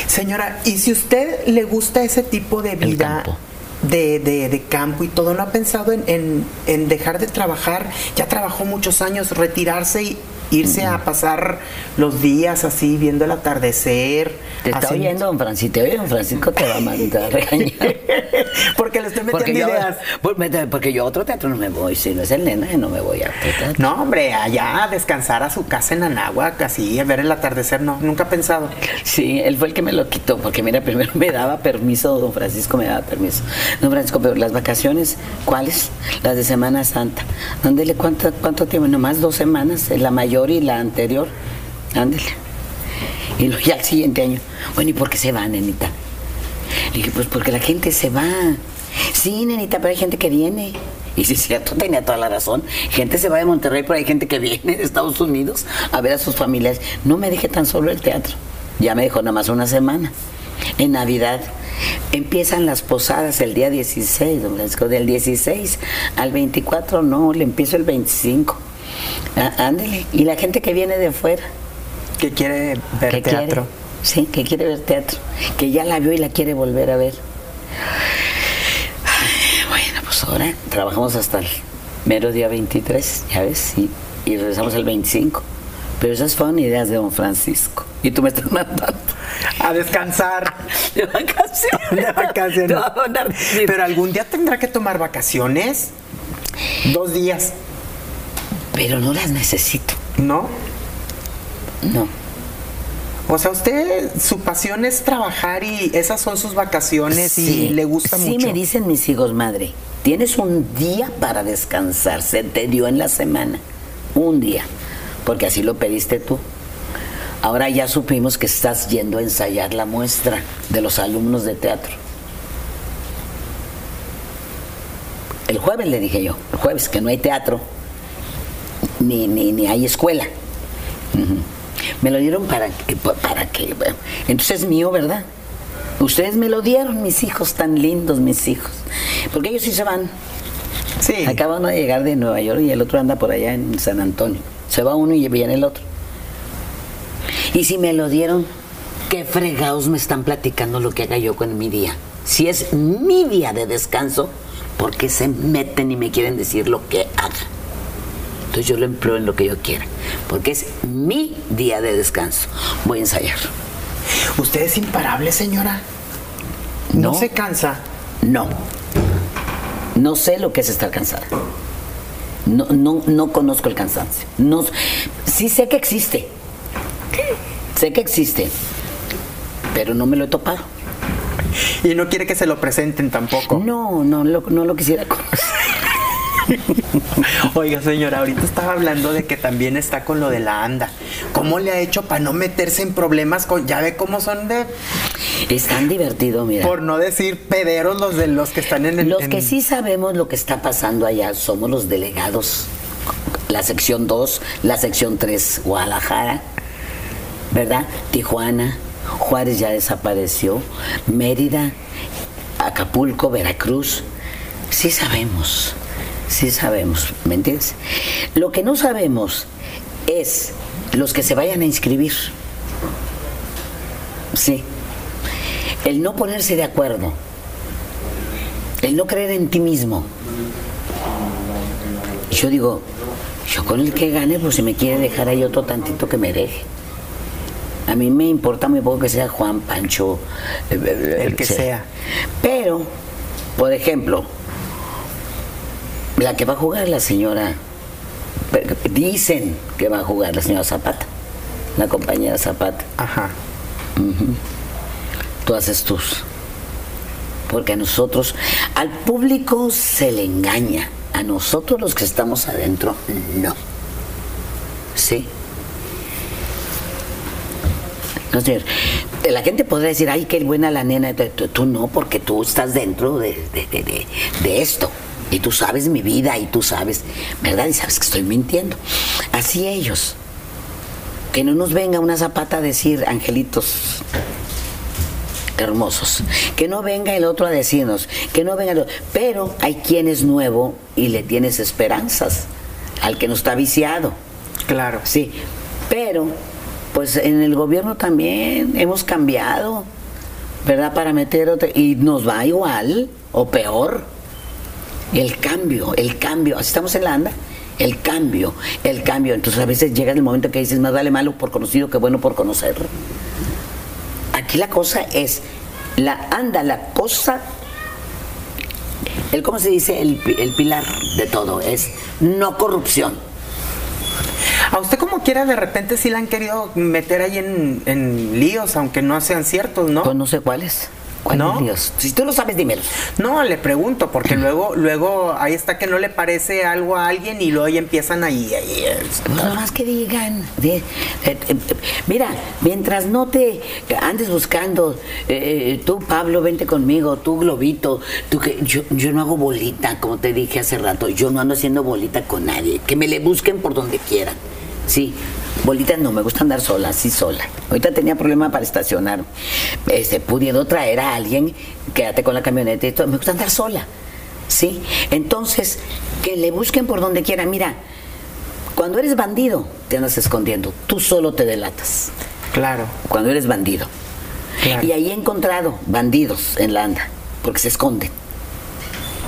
B: Señora, ¿y si usted le gusta ese tipo de vida
C: campo.
B: de, de- de campo y todo, no ha pensado en, en- en dejar de trabajar? Ya trabajó muchos años, retirarse y irse a pasar los días así, viendo el atardecer.
C: Te está
B: haciendo-
C: oyendo, don Francisco. Oye, don Francisco te va a mandar a regañar. [LAUGHS]
B: Porque le estoy metiendo
C: Porque yo,
B: ideas.
C: me- porque yo a otro teatro no me voy. Si no es el nena, no me voy a otro teatro.
B: No, hombre, allá a descansar a su casa en Anáhuac, así, a ver el atardecer, no, nunca he pensado.
C: Sí, él fue el que me lo quitó, porque mira, primero me daba permiso, don Francisco me daba permiso. Don Francisco, pero las vacaciones, ¿cuáles? Las de Semana Santa. Ándele, ¿cuánto, cuánto tiempo? Nomás dos semanas, la mayor y la anterior. Ándele. Y luego ya el siguiente año. Bueno, ¿y por qué se va, nenita? Le dije, pues porque la gente se va. Sí, nenita, pero hay gente que viene. Y sí, [LAUGHS] cierto, tenía toda la razón. Gente se va de Monterrey, pero hay gente que viene de Estados Unidos a ver a sus familiares. No me deje tan solo el teatro. Ya me dejó nada más una semana. En Navidad empiezan las posadas el día 16, don Francisco. Del 16 al 24, no, le empiezo el 25. Ah, ándele. Y la gente que viene de fuera.
B: Que quiere ver
C: que
B: teatro.
C: Quiere, sí, que quiere ver teatro. Que ya la vio y la quiere volver a ver. Bueno, pues ahora trabajamos hasta el mero día 23, ya ves, y, y regresamos el 25. Pero esas fueron ideas de don Francisco. Y tú me estás mandando
B: A descansar. [LAUGHS]
C: de vacaciones.
B: De vacaciones. Pero algún día tendrá que tomar vacaciones. Dos días,
C: Pero no las necesito.
B: ¿no?
C: No.
B: O sea, usted, su pasión es trabajar y esas son sus vacaciones y le gusta
C: sí
B: mucho.
C: me dicen mis hijos, madre, tienes un día para descansar, se te dio en la semana, un día, porque así lo pediste tú. Ahora ya supimos que estás yendo a ensayar la muestra de los alumnos de teatro. El jueves le dije yo, el jueves que no hay teatro, ni, ni, ni hay escuela. Me lo dieron para que, para que, bueno, entonces es mío, ¿verdad? Ustedes me lo dieron, mis hijos tan lindos, mis hijos. Porque ellos sí se van.
B: Sí.
C: Acaban de llegar de Nueva York y el otro anda por allá en San Antonio. Se va uno y viene el otro. Y si me lo dieron, ¿qué fregados me están platicando lo que haga yo con mi día? Si es mi día de descanso, ¿por qué se meten y me quieren decir lo que haga? Entonces yo lo empleo en lo que yo quiera, porque es mi día de descanso. Voy a ensayar.
B: Usted es imparable, señora. No,
C: No.
B: se cansa.
C: No. No sé lo que es estar cansada. No, no, no conozco el cansancio. No, sí sé que existe. Sé que existe. Pero no me lo he topado.
B: Y no quiere que se lo presenten tampoco.
C: No, no lo, no lo quisiera conocer. [LAUGHS] [LAUGHS]
B: Oiga, señora, ahorita estaba hablando de que también está con lo de la anda. ¿Cómo le ha hecho para no meterse en problemas con, ya ve cómo son de,
C: Es tan divertido, mira.
B: por no decir pederos los de los que están en el...
C: Los
B: en-
C: que sí sabemos lo que está pasando allá somos los delegados, la la sección 2, la sección 3, Guadalajara, ¿verdad? Tijuana, Juárez ya desapareció, Mérida, Acapulco, Veracruz. Sí sabemos, sí sabemos, ¿me entiendes? Lo que no sabemos es los que se vayan a inscribir. Sí. El no ponerse de acuerdo. El no creer en ti mismo. Yo digo, yo con el que gane, pues si me quiere dejar ahí otro tantito que me deje. A mí me importa muy poco que sea Juan, Pancho,
B: eh, eh, el, que sea.
C: Pero, por ejemplo, la que va a jugar la señora, dicen que va a jugar la señora Zapata, la compañera Zapata.
B: Ajá.
C: Tú haces tus. Porque a nosotros, al público se le engaña. A nosotros los que estamos adentro, no. ¿Sí? No sé, la gente podría decir, ay, qué buena la nena. Tú, no, porque tú estás dentro de, de, esto. Y tú sabes mi vida y tú sabes, ¿verdad? Y sabes que estoy mintiendo. Así ellos. Que no nos venga una zapata a decir, angelitos hermosos. Que no venga el otro a decirnos, que no venga el otro. Pero hay quien es nuevo y le tienes esperanzas al que no está viciado.
B: Claro.
C: Sí, pero pues en el gobierno también hemos cambiado, ¿verdad? Para meter otro, y nos va igual o peor. El cambio, el cambio, así estamos en la anda el cambio, el cambio. Entonces a veces llega el momento que dices, más vale malo por conocido que bueno por conocer. Aquí la cosa es, la anda, la cosa, el cómo se dice, el, el pilar de todo es no corrupción.
B: A usted como quiera de repente sí la han querido meter ahí en, en líos, aunque no sean ciertos, ¿no?
C: Pues no sé cuáles. ¿No? Dios? Si tú lo sabes, dímelo.
B: No, le pregunto, porque [CLEARS THROAT] luego, luego ahí está que no le parece algo a alguien y luego empiezan ahí. ahí
C: pues nada más que digan. Eh, eh, mira, mientras no te andes buscando, eh, tú, Pablo, vente conmigo, tú, Globito, tú que yo, yo no hago bolita, como te dije hace rato, yo no ando haciendo bolita con nadie. Que me le busquen por donde quieran. Sí, bolitas no, me gusta andar sola, sí sola. Ahorita tenía problema para estacionar. Este, pudiendo traer a alguien, quédate con la camioneta y todo. Me gusta andar sola. ¿Sí? Entonces, que le busquen por donde quiera. Mira, cuando eres bandido, te andas escondiendo. Tú solo te delatas.
B: Claro.
C: Cuando eres bandido. Y ahí he encontrado bandidos en la anda, porque se esconden.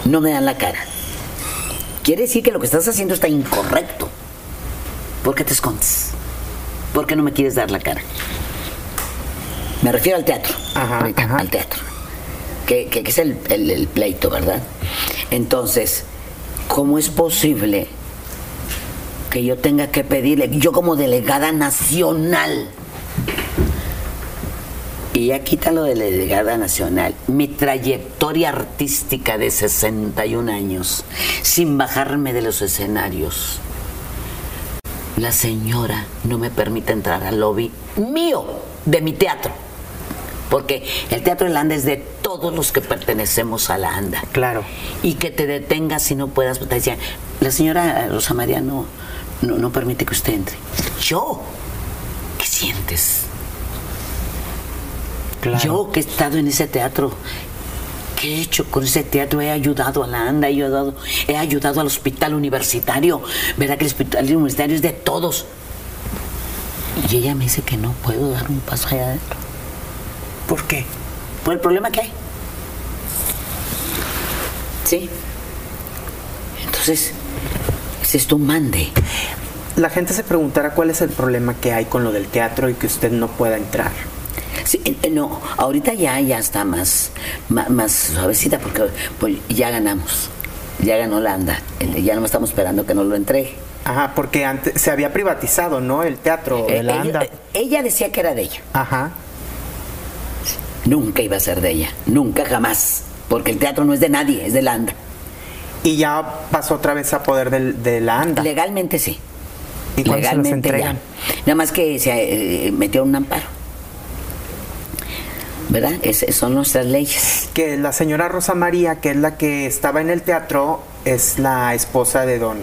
C: No me dan la cara. Quiere decir que lo que estás haciendo está incorrecto. ¿Por qué te escondes? ¿Por qué no me quieres dar la cara? Me refiero al teatro.
B: Ajá,
C: al teatro. Que, es el, pleito, ¿verdad? Entonces, ¿cómo es posible que yo tenga que pedirle, yo como delegada nacional, y ya quítalo de delegada nacional, mi trayectoria artística de 61 años, sin bajarme de los escenarios, la señora no me permite entrar al lobby mío, de mi teatro. Porque el teatro de la ANDA es de todos los que pertenecemos a la ANDA.
B: Claro.
C: Y que te detengas si no puedas. Te decía, la señora Rosa María no, no permite que usted entre. Yo, ¿qué sientes? Claro. Yo que he estado en ese teatro ¿Qué he hecho con ese teatro? He ayudado a la ANDA, he ayudado, he ayudado al hospital universitario. ¿Verdad que el hospital universitario es de todos? Y ella me dice que no puedo dar un paso allá adentro.
B: ¿Por qué?
C: Por el problema que hay. Sí. Entonces, es esto un mande.
B: La gente se preguntará cuál es el problema que hay con lo del teatro y que usted no pueda entrar.
C: Eh, eh, no, ahorita ya, ya está más, más, suavecita porque pues, ya ganamos. Ya ganó la anda. Ya no estamos esperando que nos lo entregue.
B: Ajá, porque antes se había privatizado, ¿no? El teatro de la
C: ella,
B: anda.
C: Ella decía que era de ella.
B: Ajá.
C: Nunca iba a ser de ella. Nunca, jamás. Porque el teatro no es de nadie, es de la anda.
B: Y ya pasó otra vez a poder de, la anda.
C: Legalmente sí.
B: ¿Y Legalmente se ya.
C: Nada más que se eh, metió un amparo. ¿Verdad? son nuestras leyes.
B: Que la señora Rosa María, que es la que estaba en el teatro, es la esposa de don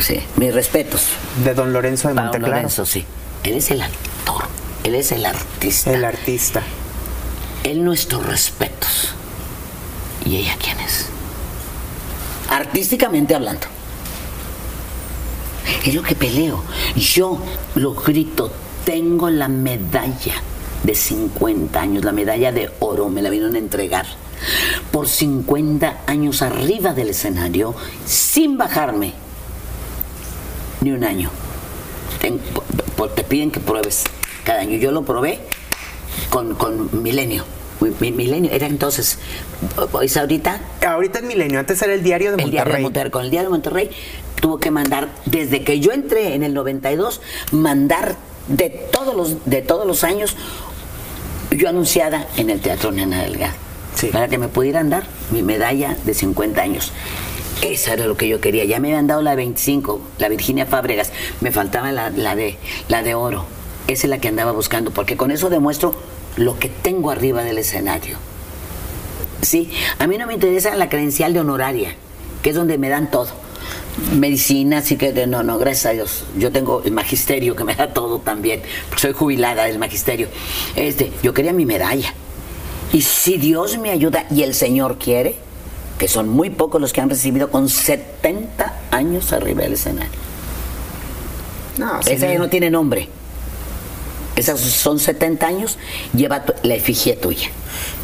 C: Sí, mis respetos.
B: De don Lorenzo de
C: Para don
B: Monteclaro.
C: Lorenzo, sí. Él es el actor, él es el artista.
B: El artista.
C: Él nuestros respetos. ¿Y ella quién es? Artísticamente hablando. Es lo que peleo. Yo lo grito, tengo la medalla de 50 años, la medalla de oro, me la vinieron a entregar. Por 50 años arriba del escenario, sin bajarme ni un año. Ten- te piden que pruebes cada año. Yo lo probé con, con Milenio. Mi- mi- Milenio era entonces, ¿es ahorita?
B: Ahorita es Milenio, antes era el diario de
C: El diario de
B: Monterrey.
C: Monterrey. Con el diario de Monterrey tuvo que mandar, desde que yo entré en el 92, mandar de todos los, de todos los años, yo anunciada en el Teatro Nena Delgado.
B: Sí.
C: Para que me pudieran dar mi medalla de 50 años. Eso era lo que yo quería. Ya me habían dado la de 25, la Virginia Fábregas. Me faltaba la, la de, la de oro. Esa es la que andaba buscando, porque con eso demuestro lo que tengo arriba del escenario. Sí, a mí no me interesa la credencial de honoraria, que es donde me dan todo. Medicina, sí que no, no, gracias a Dios. Yo tengo el magisterio que me da todo también, porque soy jubilada del magisterio. Este, yo quería mi medalla. Y si Dios me ayuda y el Señor quiere, que son muy pocos los que han recibido con 70 años arriba del escenario.
B: No,
C: Esa ya no tiene nombre. Esas son 70 años, lleva la efigie tuya.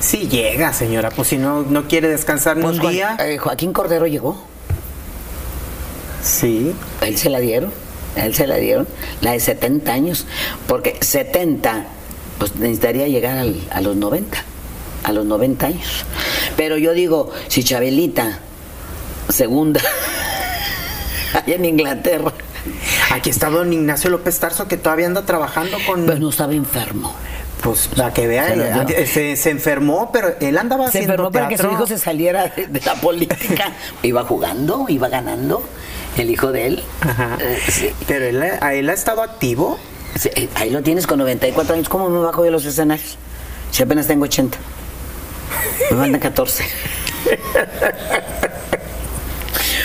B: sí llega, señora. Pues si no, no quiere descansar ni
C: Pues,
B: un
C: Juan-
B: día.
C: eh, Joaquín Cordero llegó.
B: Sí.
C: A él se la dieron, a él se la dieron, la de 70 años, porque 70, pues necesitaría llegar al- a los 90, a los 90 años. Pero yo digo, si Chabelita, segunda, [LAUGHS] allá en Inglaterra,
B: Aquí está don Ignacio López Tarso que todavía anda trabajando con.
C: pues no estaba enfermo.
B: Pues para que vea,
C: Se
B: eh,
C: dio.
B: se, se enfermó, pero él andaba
C: Se
B: haciendo
C: enfermó para que su
B: teatro.
C: hijo se saliera de, de la política. [LAUGHS] iba jugando, iba ganando, el hijo de él.
B: Ajá.
C: Eh, sí.
B: Pero él, a él ha estado activo.
C: Sí, eh, ahí lo tienes con 94 años. ¿Cómo me bajo de los escenarios? Si apenas tengo 80. Me mandan 14.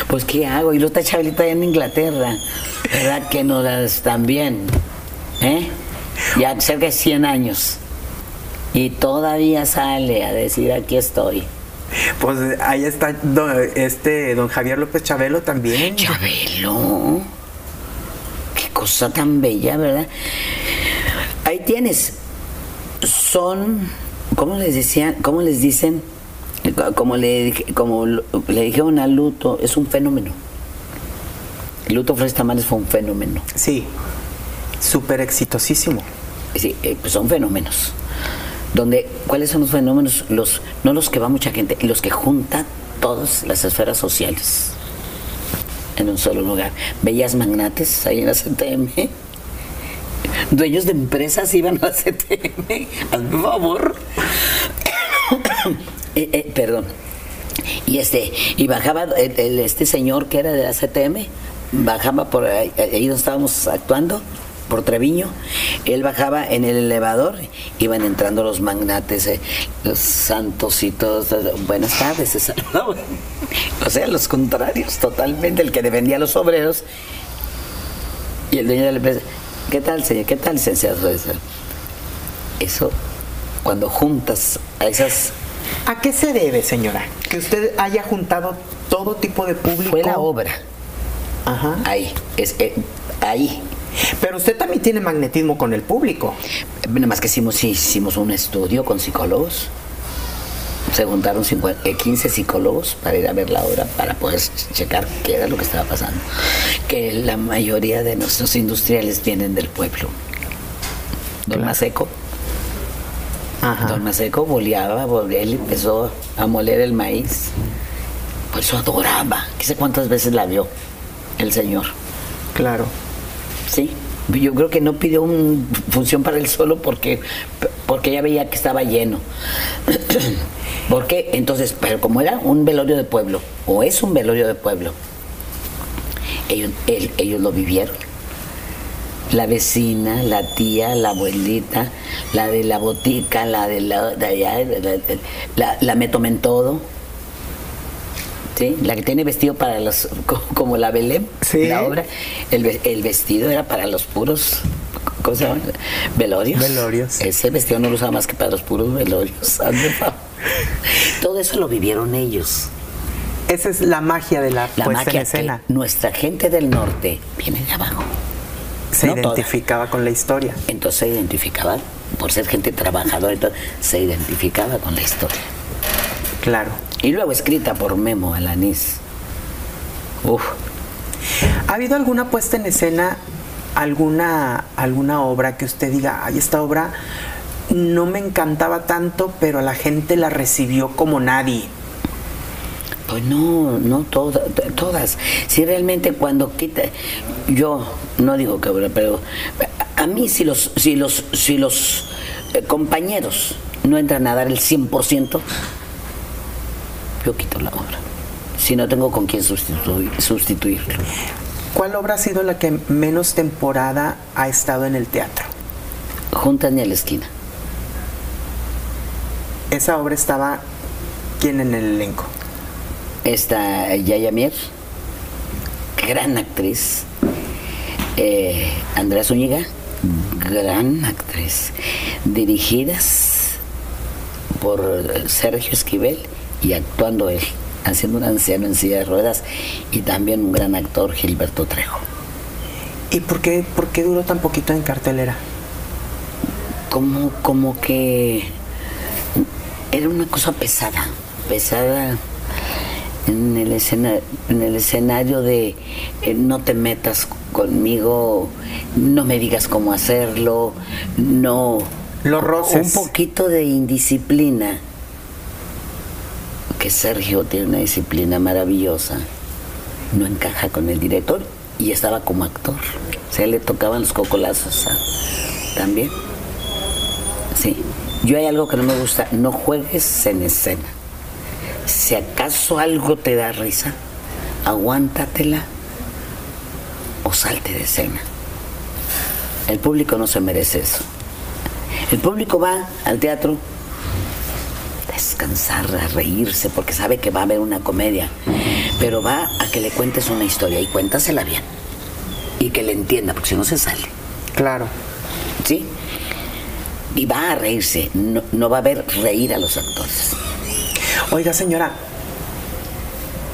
C: Pues, ¿qué hago? Y lo está Chabelita allá en Inglaterra. ¿Verdad que no las también? ¿Eh? Ya cerca de 100 años. Y todavía sale a decir, aquí estoy.
B: Pues ahí está don, este don Javier López Chabelo también.
C: Chabelo. Qué cosa tan bella, ¿verdad? Ahí tienes. Son, ¿cómo les decían? ¿Cómo les dicen? Como le, como le dijeron a Luto, es un fenómeno. Luto Flores Tamales fue un fenómeno.
B: Sí. Súper exitosísimo.
C: Sí, eh, pues son fenómenos. Donde, ¿cuáles son los fenómenos? Los, no los que va mucha gente, los que juntan todas las esferas sociales en un solo lugar. Bellas magnates ahí en la CTM. Dueños de empresas iban a la CTM. Hazme favor. [COUGHS] Eh, eh, perdón. Y este, y bajaba el- este señor que era de la CTM, bajaba por ahí, ahí donde estábamos actuando, por Treviño, él bajaba en el elevador, iban entrando los magnates, eh, los santos y todos, eh, buenas tardes, se saludaban. [LAUGHS] O sea, los contrarios, totalmente, el que defendía a los obreros y el dueño de la empresa, ¿qué tal, señor? ¿Qué tal, licenciado? Eso, cuando juntas a esas
B: ¿A qué se debe, señora? Que usted haya juntado todo tipo de público.
C: fue la obra.
B: Ajá.
C: Ahí, es, eh, ahí.
B: Pero usted también tiene magnetismo con el público.
C: Nada más que hicimos, hicimos un estudio con psicólogos. Se juntaron 50 eh, 15 psicólogos para ir a ver la obra, para poder checar qué era lo que estaba pasando. Que la mayoría de nuestros industriales vienen del pueblo. Don Maseco.
B: Ajá.
C: Don Maseco boleaba, boleaba, él empezó a moler el maíz. Por eso adoraba. Qué sé cuántas veces la vio el señor.
B: Claro.
C: Sí, yo creo que no pidió una función para él solo porque, porque ya veía que estaba lleno. [CLEARS THROAT] ¿Por qué? Entonces, pero como era un velorio de pueblo, o es un velorio de pueblo, ellos, lo vivieron. La vecina, la tía, la abuelita, la de la botica, la de la allá, la, la, la me tomen todo. Sí, la que tiene vestido para los, co- como la Belén,
B: Sí.
C: la obra, el, ve- el vestido era para los puros, ¿cómo se llama? Velorios.
B: Velorios.
C: Ese vestido no lo usaba más que para los puros velorios. [LAUGHS] Todo eso lo vivieron ellos.
B: Esa es la magia de la,
C: La
B: puesta
C: magia
B: en escena.
C: que nuestra gente del norte viene de abajo.
B: Se
C: no toda.
B: identificaba con la historia.
C: Entonces se identificaba, por ser gente trabajadora, se identificaba con la historia.
B: Claro.
C: Y luego escrita por Memo Alanís. Uf,
B: ¿Ha habido alguna puesta en escena, alguna, alguna obra que usted diga, ay, esta obra no me encantaba tanto, pero la gente la recibió como nadie?
C: Pues no, no toda- t- todas. Si realmente cuando quita, yo no digo que obra, pero a a mí si los, si los, si los eh, compañeros no entran a dar el 100%, yo quito la obra. Si no tengo con quién sustituir, sustituirlo.
B: ¿Cuál obra ha sido la que menos temporada ha estado en el teatro?
C: Juntas ni a la esquina.
B: Esa obra estaba, ¿quién en el elenco?
C: Está Yaya Mier, gran actriz. Eh, Andrea Zúñiga, gran actriz. Dirigidas por Sergio Esquivel y actuando él, haciendo un anciano en silla de ruedas y también un gran actor, Gilberto Trejo.
B: ¿Y por qué, por qué duró tan poquito en cartelera?
C: Como, como que era una cosa pesada, pesada en el, escena, en el escenario de eh, no te metas conmigo, no me digas cómo hacerlo, no...
B: Los roces.
C: Un poquito de indisciplina, Sergio tiene una disciplina maravillosa, no encaja con el director y estaba como actor. O sea, le tocaban los cocolazos a- también. Sí. Yo hay algo que no me gusta, no juegues en escena. Si acaso algo te da risa, aguántatela o salte de escena. El público no se merece eso. El público va al teatro descansar, a reírse, porque sabe que va a haber una comedia, pero va a que le cuentes una historia y cuéntasela bien. Y que le entienda, porque si no se sale.
B: Claro.
C: ¿sí? Y va a reírse, no, no va a ver reír a los actores.
B: Oiga, señora,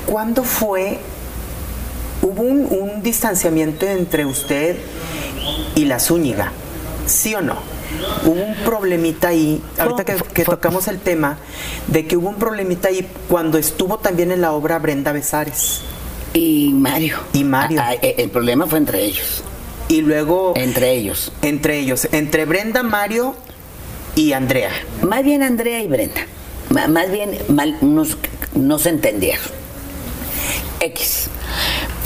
B: ¿cuándo fue? ¿Hubo un, un distanciamiento entre usted y la Zúñiga? ¿Sí o no? Hubo un problemita ahí, ahorita que, tocamos el tema, de que hubo un problemita ahí cuando estuvo también en la obra Brenda Besares.
C: Y Mario.
B: Y Mario.
C: Ah, ah, eh, el problema fue entre ellos.
B: Y luego,
C: Entre ellos.
B: entre ellos, entre Brenda, Mario y Andrea.
C: Más bien Andrea y Brenda. Más bien mal, unos- no se entendieron. X.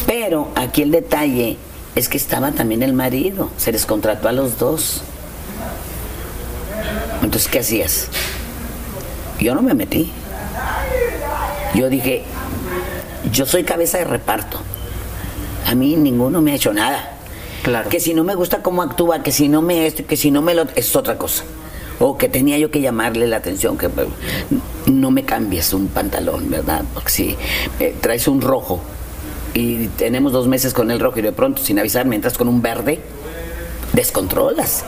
C: Pero aquí el detalle es que estaba también el marido. Se les contrató a los dos. Entonces, ¿qué hacías? Yo no me metí. Yo dije, yo soy cabeza de reparto. A mí ninguno me ha hecho nada.
B: Claro.
C: Que si no me gusta cómo actúa, que si no me esto, que si no me lo... Es otra cosa. O que tenía yo que llamarle la atención, que pues, no me cambies un pantalón, ¿verdad? Porque si eh, traes un rojo y tenemos dos meses con el rojo y de pronto sin avisarme entras con un verde, descontrolas.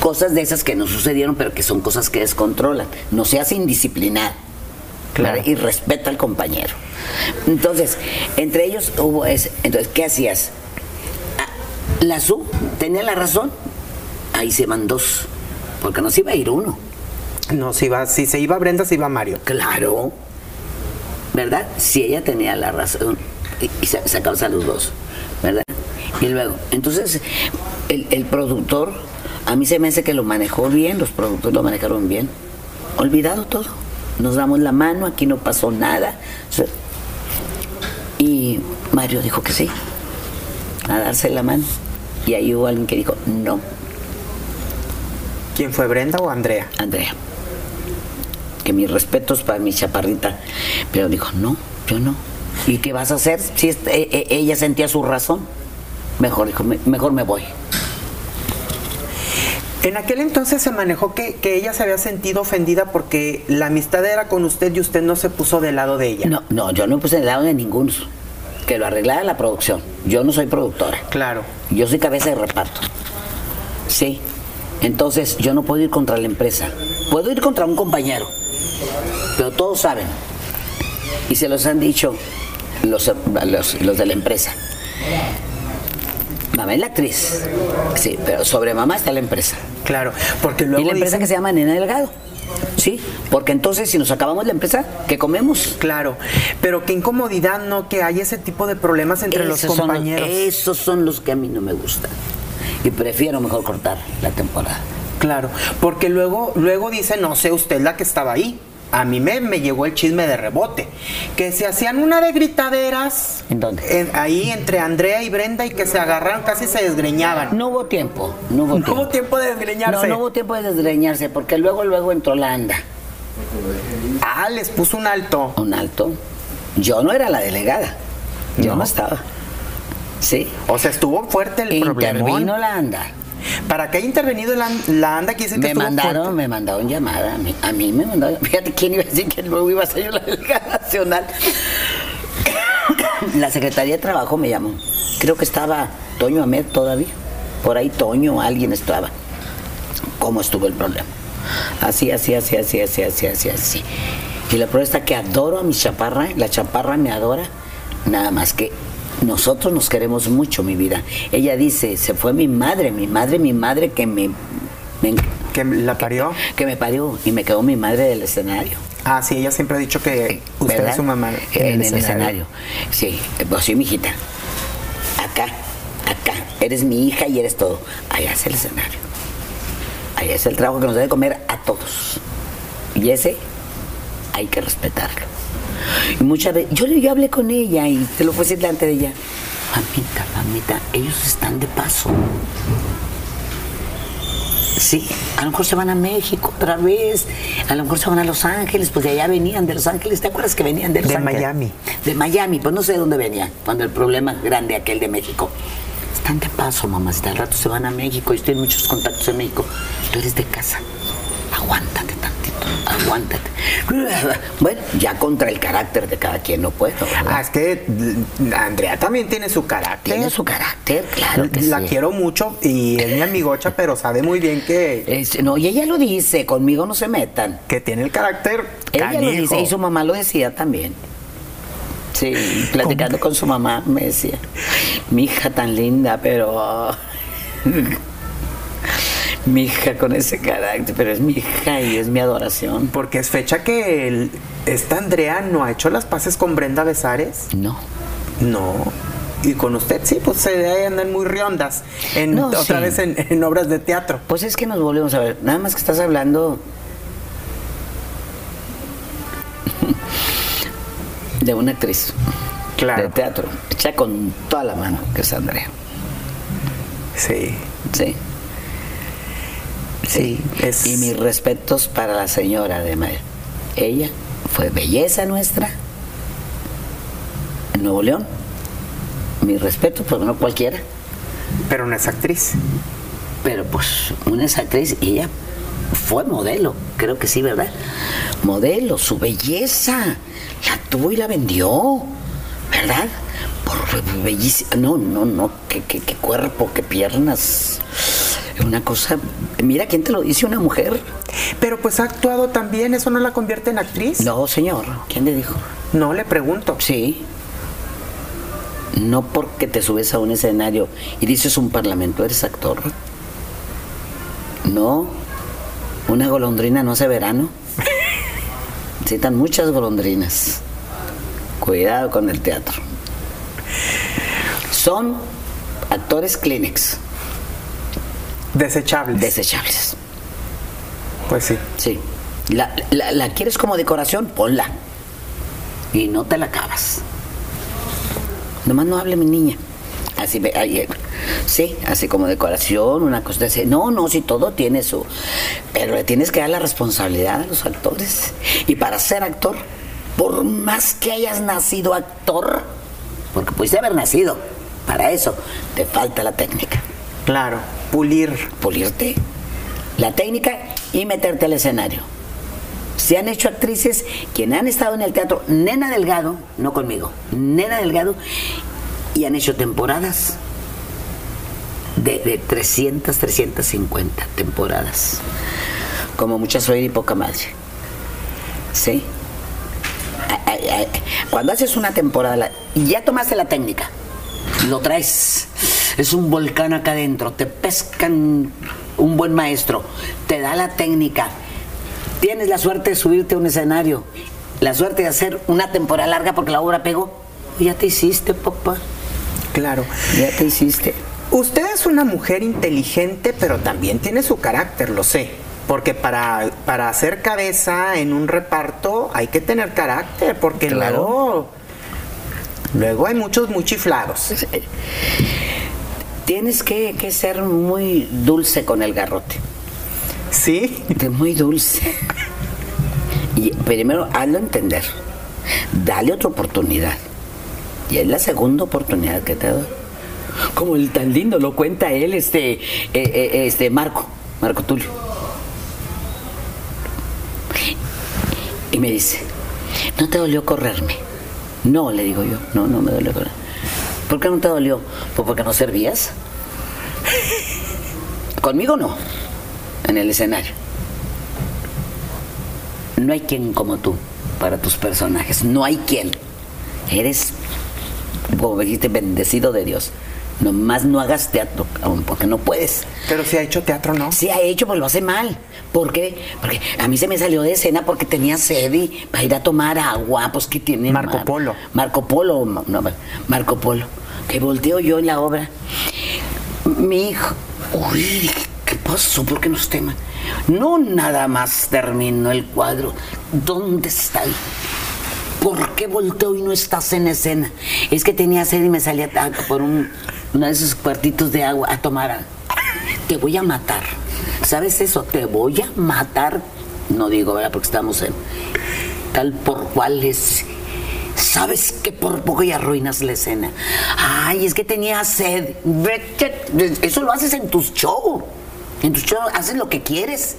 C: Cosas de esas que no sucedieron, pero que son cosas que descontrolan. No seas indisciplinado.
B: Claro.
C: Y respeta al compañero. Entonces, entre ellos hubo ese. Entonces, ¿qué hacías? Ah, La SU tenía la razón. Ahí se van dos. Porque no se iba a ir uno.
B: No, si, iba, si se iba Brenda, se iba Mario.
C: Claro. ¿Verdad? Si ella tenía la razón. Y, y sa- sacabas a los dos. ¿Verdad? Y luego, entonces, el, el productor, a mí se me hace que lo manejó bien, los productores lo manejaron bien. Olvidado todo. Nos damos la mano, aquí no pasó nada. Y Mario dijo que sí, a darse la mano. Y ahí hubo alguien que dijo, no,
B: ¿Quién fue, Brenda o Andrea?
C: Andrea. Que mis respetos para mi chaparrita. Pero dijo, no, yo no. ¿Y qué vas a hacer? Si e- e- ella sentía su razón. Mejor dijo, "Me- mejor me voy.
B: En aquel entonces se manejó que, que ella se había sentido ofendida porque la amistad era con usted y usted no se puso del lado de ella.
C: No, no, yo no me puse del lado de ninguno. Que lo arreglara la producción. Yo no soy productora.
B: Claro.
C: Yo soy cabeza de reparto. Sí. Entonces yo no puedo ir contra la empresa. Puedo ir contra un compañero. Pero todos saben. Y se los han dicho los, los, los de la empresa. Mamá es la actriz. Sí, pero sobre mamá está la empresa.
B: Claro, porque luego
C: y la empresa que se llama Nena Delgado. Sí, porque entonces si nos acabamos la empresa, ¿qué comemos?
B: Claro, pero qué incomodidad, ¿no? Que hay ese tipo de problemas entre los
C: Esos son
B: compañeros.
C: esos son los que a mí no me gustan. Y prefiero mejor cortar la temporada.
B: Claro, porque luego, luego dice, no sé, usted la que estaba ahí. A mí me, me llegó el chisme de rebote. Que se hacían una de gritaderas.
C: ¿En dónde?
B: en- ahí entre Andrea y Brenda y que se agarraron, casi se desgreñaban.
C: No hubo tiempo, no hubo [LAUGHS]
B: No
C: tiempo.
B: hubo tiempo de desgreñarse.
C: No, no hubo tiempo de desgreñarse, porque luego, luego entró la anda.
B: Ah, les puso un alto.
C: Un alto. Yo no era la delegada. Yo no,
B: No.
C: estaba. Sí.
B: O sea, estuvo fuerte el problema.
C: Intervino la anda.
B: Para que haya intervenido la, la anda, quiere decir que
C: Me mandaron,
B: fuerte.
C: me mandaron llamada. A mí, a mí me mandaron. [LAUGHS] Fíjate quién iba a decir que luego iba a ser yo la delegada nacional. [COUGHS] La Secretaría de Trabajo me llamó. Creo que estaba Toño Ahmed todavía. Por ahí Toño, alguien estaba. ¿Cómo estuvo el problema? Así, así, así, así, así, así, así, así. Y la prueba está que adoro a mi chaparra, la chaparra me adora, nada más que nosotros nos queremos mucho, mi vida. Ella dice, se fue mi madre, mi madre, mi madre que me, me-
B: Que la parió.
C: que me parió y me quedó mi madre del escenario.
B: Ah, sí, ella siempre ha dicho que usted
C: ¿verdad?
B: es su mamá.
C: En, el escenario. Sí, pues sí, mijita. Acá, acá. Eres mi hija y eres todo. Allá es el escenario. Allá es el trabajo que nos debe comer a todos. Y ese hay que respetarlo. Y muchas veces, yo, yo hablé con ella y te lo puedo decir delante de ella. Mamita, mamita, ellos están de paso. Sí, a lo mejor se van a México otra vez, a lo mejor se van a Los Ángeles, pues de allá venían de Los Ángeles, ¿te acuerdas que venían de Los
B: De
C: Ángeles?
B: Miami.
C: De Miami, pues no sé de dónde venían, cuando el problema grande aquel de México. Están de paso, mamacita, al rato se van a México, yo tienen muchos contactos en México. Tú eres de casa, aguántate aguántate. [LAUGHS] Bueno, ya contra el carácter de cada quien no puedo, ¿verdad?
B: Ah, es que mm, Andrea también tiene su carácter.
C: Tiene su carácter, claro que
B: la
C: sí.
B: quiero mucho y es mi amigocha, pero sabe muy bien que,
C: Es- no, y ella lo dice, conmigo no se metan.
B: que tiene el carácter
C: Ella lo dice y su mamá lo decía también. Sí, [LAUGHS] platicando con su mamá me decía, mi hija tan linda, pero... mi hija con ese carácter, pero es mi hija y es mi adoración.
B: Porque es fecha que el- esta Andrea no ha hecho las paces con Brenda Besares.
C: No.
B: No. Y con usted sí, pues se debe andar muy riondas. En,
C: No,
B: otra
C: sí.
B: vez en, en obras de teatro.
C: Pues es que nos volvemos a ver. Nada más que estás hablando de una actriz
B: Claro.
C: de teatro, hecha con toda la mano, que es Andrea.
B: Sí.
C: Sí.
B: Sí. Es...
C: Y mis respetos para la señora de Mayer. Ella fue belleza nuestra en Nuevo León. Mi respeto, porque no cualquiera.
B: Pero no es actriz.
C: Pero pues una es actriz y ella fue modelo, creo que sí, ¿verdad? Modelo, su belleza. La tuvo y la vendió, ¿verdad? Por bellísima. No, no, no, qué, qué, qué cuerpo, qué piernas. Una cosa. Mira, ¿quién te lo dice? ¿Una mujer?
B: Pero pues ha actuado también, ¿eso no la convierte en actriz?
C: No, señor. ¿Quién le dijo?
B: No, le pregunto.
C: Sí. No porque te subes a un escenario y dices un parlamento, eres actor. No. Una golondrina no hace verano. [LAUGHS] Necesitan muchas golondrinas. Cuidado con el teatro. Son actores Kleenex,
B: Desechables.
C: desechables.
B: pues sí.
C: Sí. La, la- la quieres como decoración? Ponla. Y no te la acabas. Nomás no hable mi niña. Así, ahí, eh, sí, así como decoración, una cosa así. No, no, si todo tiene su... Pero le tienes que dar la responsabilidad a los actores. Y para ser actor, por más que hayas nacido actor, porque pudiste haber nacido, para eso te falta la técnica.
B: Claro. Pulir.
C: Pulirte. la técnica y meterte al escenario. Se han hecho actrices quienes han estado en el teatro, Nena Delgado, no conmigo, Nena Delgado, y han hecho temporadas de, de 300, 350 temporadas. Como muchas soy y poca madre. ¿Sí? Cuando haces una temporada y ya tomaste la técnica, lo traes, es un volcán acá adentro, te pescan un buen maestro, te da la técnica, tienes la suerte de subirte a un escenario, la suerte de hacer una temporada larga porque la obra pegó, ya te hiciste, papá,
B: Claro.
C: ya te hiciste.
B: Usted es una mujer inteligente, pero también tiene su carácter, lo sé. Porque para, para hacer cabeza en un reparto hay que tener carácter, porque
C: Claro.
B: luego, luego hay muchos muy chiflados.
C: Tienes que, que ser muy dulce con el garrote.
B: ¿Sí?
C: De muy dulce. Y primero, hazlo entender. Dale otra oportunidad. Y es la segunda oportunidad que te doy. Como el tan lindo lo cuenta él, este, eh, eh, este Marco, Marco Tulio. Y me dice, ¿no te dolió correrme? No, le digo yo, no, no me dolió correr. ¿Por qué no te dolió? Pues porque no servías. [LAUGHS] Conmigo no, en el escenario. No hay quien como tú para tus personajes, no hay quien. Eres, como dijiste, bendecido de Dios. Nomás no hagas teatro, porque no puedes.
B: Pero si ha hecho teatro, ¿no?
C: Se ha hecho, pues lo hace mal. ¿Por qué? Porque a mí se me salió de escena porque tenía sed y para ir a tomar agua, pues que tiene.
B: Marco
C: Mar-
B: Polo.
C: Marco Polo, no, Marco Polo. Que volteo yo en la obra. Mi hijo, uy, ¿qué pasó? ¿Por qué nos tema? No nada más terminó el cuadro. ¿Dónde está él? ¿Por qué volteo y no estás en escena? Es que tenía sed y me salía por un, uno de esos cuartitos de agua a tomar. Te voy a matar. ¿Sabes eso? Te voy a matar. No digo, ¿verdad? Porque estamos en tal por cual es. ¿Sabes que por poco y arruinas la escena? Ay, es que tenía sed. Eso lo haces en tus shows. En tus shows haces lo que quieres.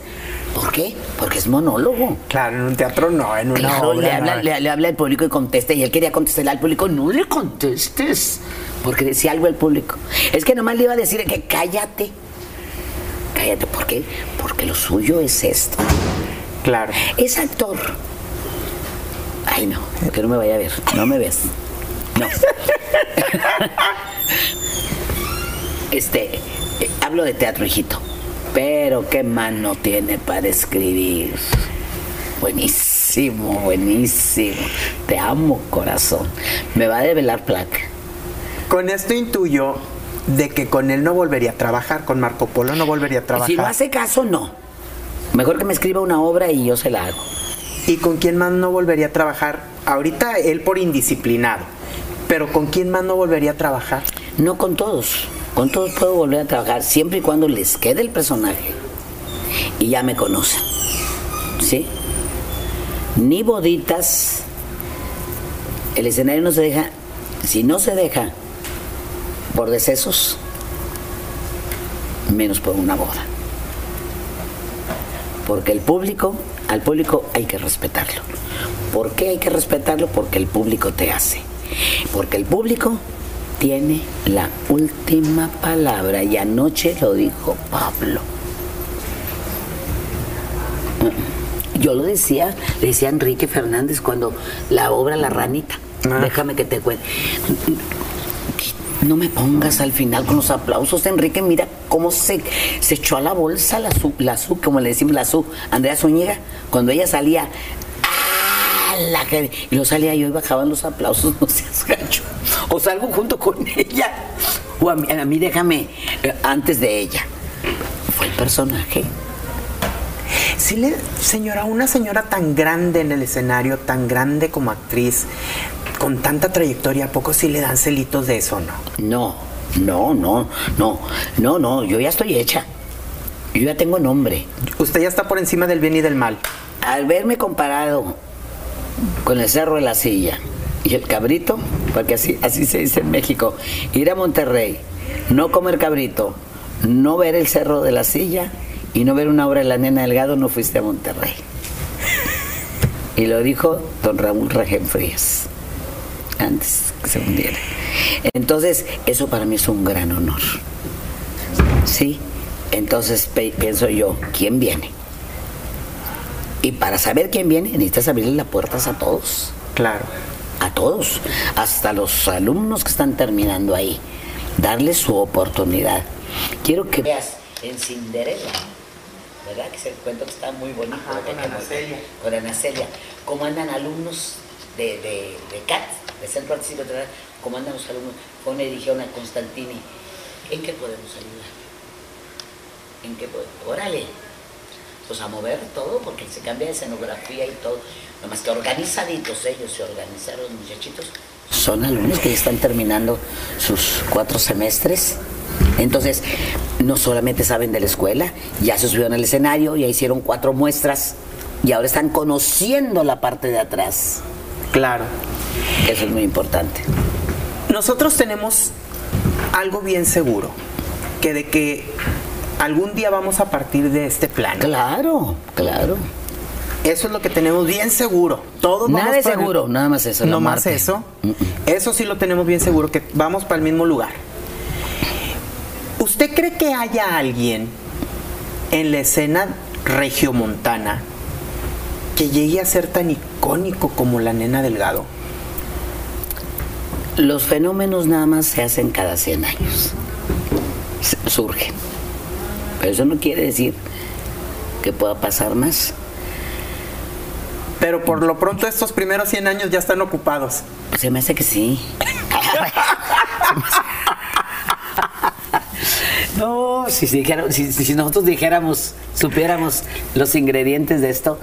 C: ¿Por qué? Porque es monólogo.
B: Claro, en un teatro no, en una
C: Claro,
B: obra
C: le,
B: no.
C: habla, le, le habla al público y contesta. Y él quería contestarle al público. No le contestes. Porque decía algo el público. Es que nomás le iba a decir que cállate. Cállate. ¿Por qué? Porque lo suyo es esto.
B: Claro.
C: Es actor. Ay, no. Que no me vaya a ver. No me ves. No. [LAUGHS] Este. eh, hablo de teatro, hijito. Pero qué mano tiene para escribir. Buenísimo, buenísimo. Te amo, corazón. Me va a develar placa.
B: Con esto intuyo de que con él no volvería a trabajar, con Marco Polo no volvería a trabajar.
C: Si no hace caso, no. Mejor que me escriba una obra y yo se la hago.
B: ¿Y con quién más no volvería a trabajar? Ahorita él por indisciplinado. Pero ¿con quién más no volvería a trabajar?
C: No con todos. Con todos puedo volver a trabajar siempre y cuando les quede el personaje. Y ya me conocen. ¿Sí? Ni boditas. El escenario no se deja. Si no se deja por decesos, menos por una boda. Porque el público, al público hay que respetarlo. ¿Por qué hay que respetarlo? Porque el público te hace. Porque el público tiene la última palabra y anoche lo dijo Pablo. Yo lo decía, le decía a Enrique Fernández cuando la obra La Ranita.
B: Ah.
C: Déjame que te cuente. No me pongas al final con los aplausos, Enrique. Mira cómo se, se echó a la bolsa la su, la su, como le decimos la su, Andrea Zúñiga, cuando ella salía. La que, y lo salía yo y bajaban los aplausos, [LAUGHS] no seas gacho. O salgo junto con [LAUGHS] ella. O a mí, a mí déjame eh, antes de ella. Fue el personaje.
B: Sí le, señora, una señora tan grande en el escenario, tan grande como actriz, con tanta trayectoria, ¿a poco sí le dan celitos de eso, no?
C: No, no, no, no, no, no, yo ya estoy hecha. Yo ya tengo nombre.
B: Usted ya está por encima del bien y del mal.
C: Al verme comparado con el Cerro de la Silla y el cabrito, porque así, así se dice en México, ir a Monterrey, no comer cabrito, no ver el Cerro de la Silla y no ver una obra de la nena Delgado, no fuiste a Monterrey. Y lo dijo don Raúl Regen Frías, antes que se hundiera. Entonces, eso para mí es un gran honor. ¿Sí? Entonces pienso yo, ¿quién viene? Y para saber quién viene, necesitas abrirle las puertas a todos.
B: Claro.
C: A todos, hasta los alumnos que están terminando ahí. Darles su oportunidad. Quiero que veas en Cinderella, ¿verdad? Que es el cuento que está muy bonito.
B: con Ana Celia.
C: Con Ana Celia. Cómo andan alumnos de, de, de CAT, de Centro Artístico Teatral, cómo andan los alumnos. Fue una edición a Constantini. ¿En qué podemos ayudar? ¿En qué podemos? Órale, pues a mover todo, porque se cambia de escenografía y todo. Nomás que organizaditos ellos se organizaron los muchachitos. Son alumnos que ya están terminando sus cuatro semestres. Entonces, no solamente saben de la escuela, ya se subieron al escenario, ya hicieron cuatro muestras y ahora están conociendo la parte de atrás.
B: Claro.
C: Eso es muy importante.
B: Nosotros tenemos algo bien seguro, que de que algún día vamos a partir de este plano.
C: Claro, claro.
B: Eso es lo que tenemos bien seguro. Todo
C: nada de seguro, nada más eso.
B: No más eso. Eso sí lo tenemos bien seguro, que vamos para el mismo lugar. ¿Usted cree que haya alguien en la escena regiomontana que llegue a ser tan icónico como la nena Delgado?
C: Los fenómenos nada más se hacen cada 100 años. Surgen. Pero eso no quiere decir que pueda pasar más.
B: Pero por lo pronto estos primeros 100 años ya están ocupados.
C: Se me hace que sí. [LAUGHS] No, si, si, nosotros dijéramos, supiéramos los ingredientes de esto,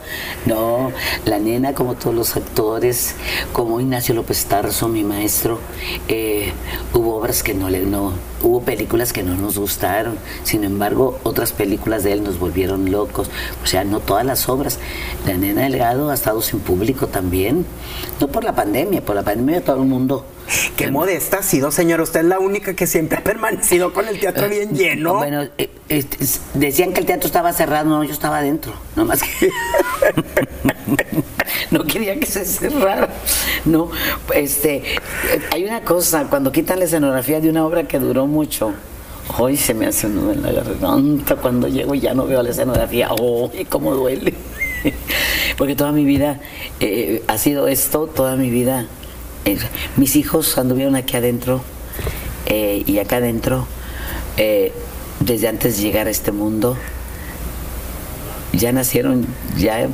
C: no, la nena, como todos los actores, como Ignacio López Tarso, mi maestro, eh, hubo obras que no le, no, hubo películas que no nos gustaron, sin embargo, otras películas de él nos volvieron locos, o sea, no todas las obras. La nena Delgado ha estado sin público también, no por la pandemia, por la pandemia todo el mundo [LAUGHS]
B: Qué modesta ha sido, señora. Usted es la única que siempre ha permanecido con el teatro bien lleno.
C: Bueno, eh, decían que el teatro estaba cerrado, no, yo estaba adentro. No más que. [LAUGHS] no quería que se cerrara. No, este, hay una cosa, cuando quitan la escenografía de una obra que duró mucho, hoy se me hace un nudo en la garganta cuando llego y ya no veo la escenografía. ¡Oh, cómo duele! [LAUGHS] Porque toda mi vida eh, ha sido esto, toda mi vida mis hijos anduvieron aquí adentro eh, y acá adentro, eh, desde antes de llegar a este mundo, ya nacieron ya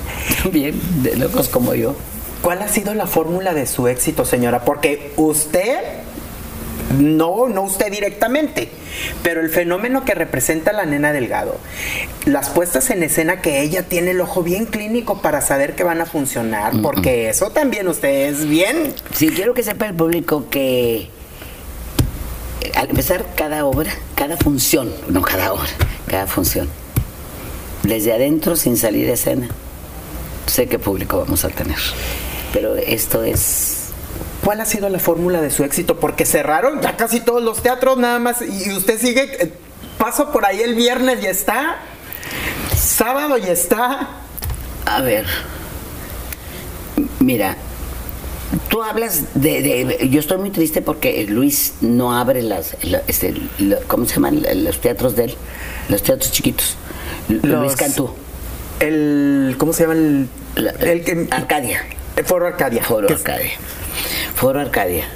C: [LAUGHS] bien de locos como yo.
B: ¿Cuál ha sido la fórmula de su éxito, señora? Porque usted no, no usted directamente, pero el fenómeno que representa la nena Delgado, las puestas en escena que ella tiene el ojo bien clínico para saber que van a funcionar, porque eso también usted es bien.
C: Sí, quiero que sepa el público que eh, al empezar cada obra, cada función, no cada obra, cada función, desde adentro sin salir de escena, sé qué público vamos a tener. Pero esto es
B: ¿Cuál ha sido la fórmula de su éxito? Porque cerraron ya casi todos los teatros nada más y usted sigue, eh, paso por ahí el viernes y está, sábado y está.
C: A ver, mira, tú hablas de, yo estoy muy triste porque Luis no abre las, este, ¿cómo se llaman los teatros de él? Los teatros chiquitos. Luis Cantú.
B: El, ¿cómo se llama el?
C: el que, Arcadia.
B: El Foro Arcadia.
C: Foro Arcadia. Foro Arcadia.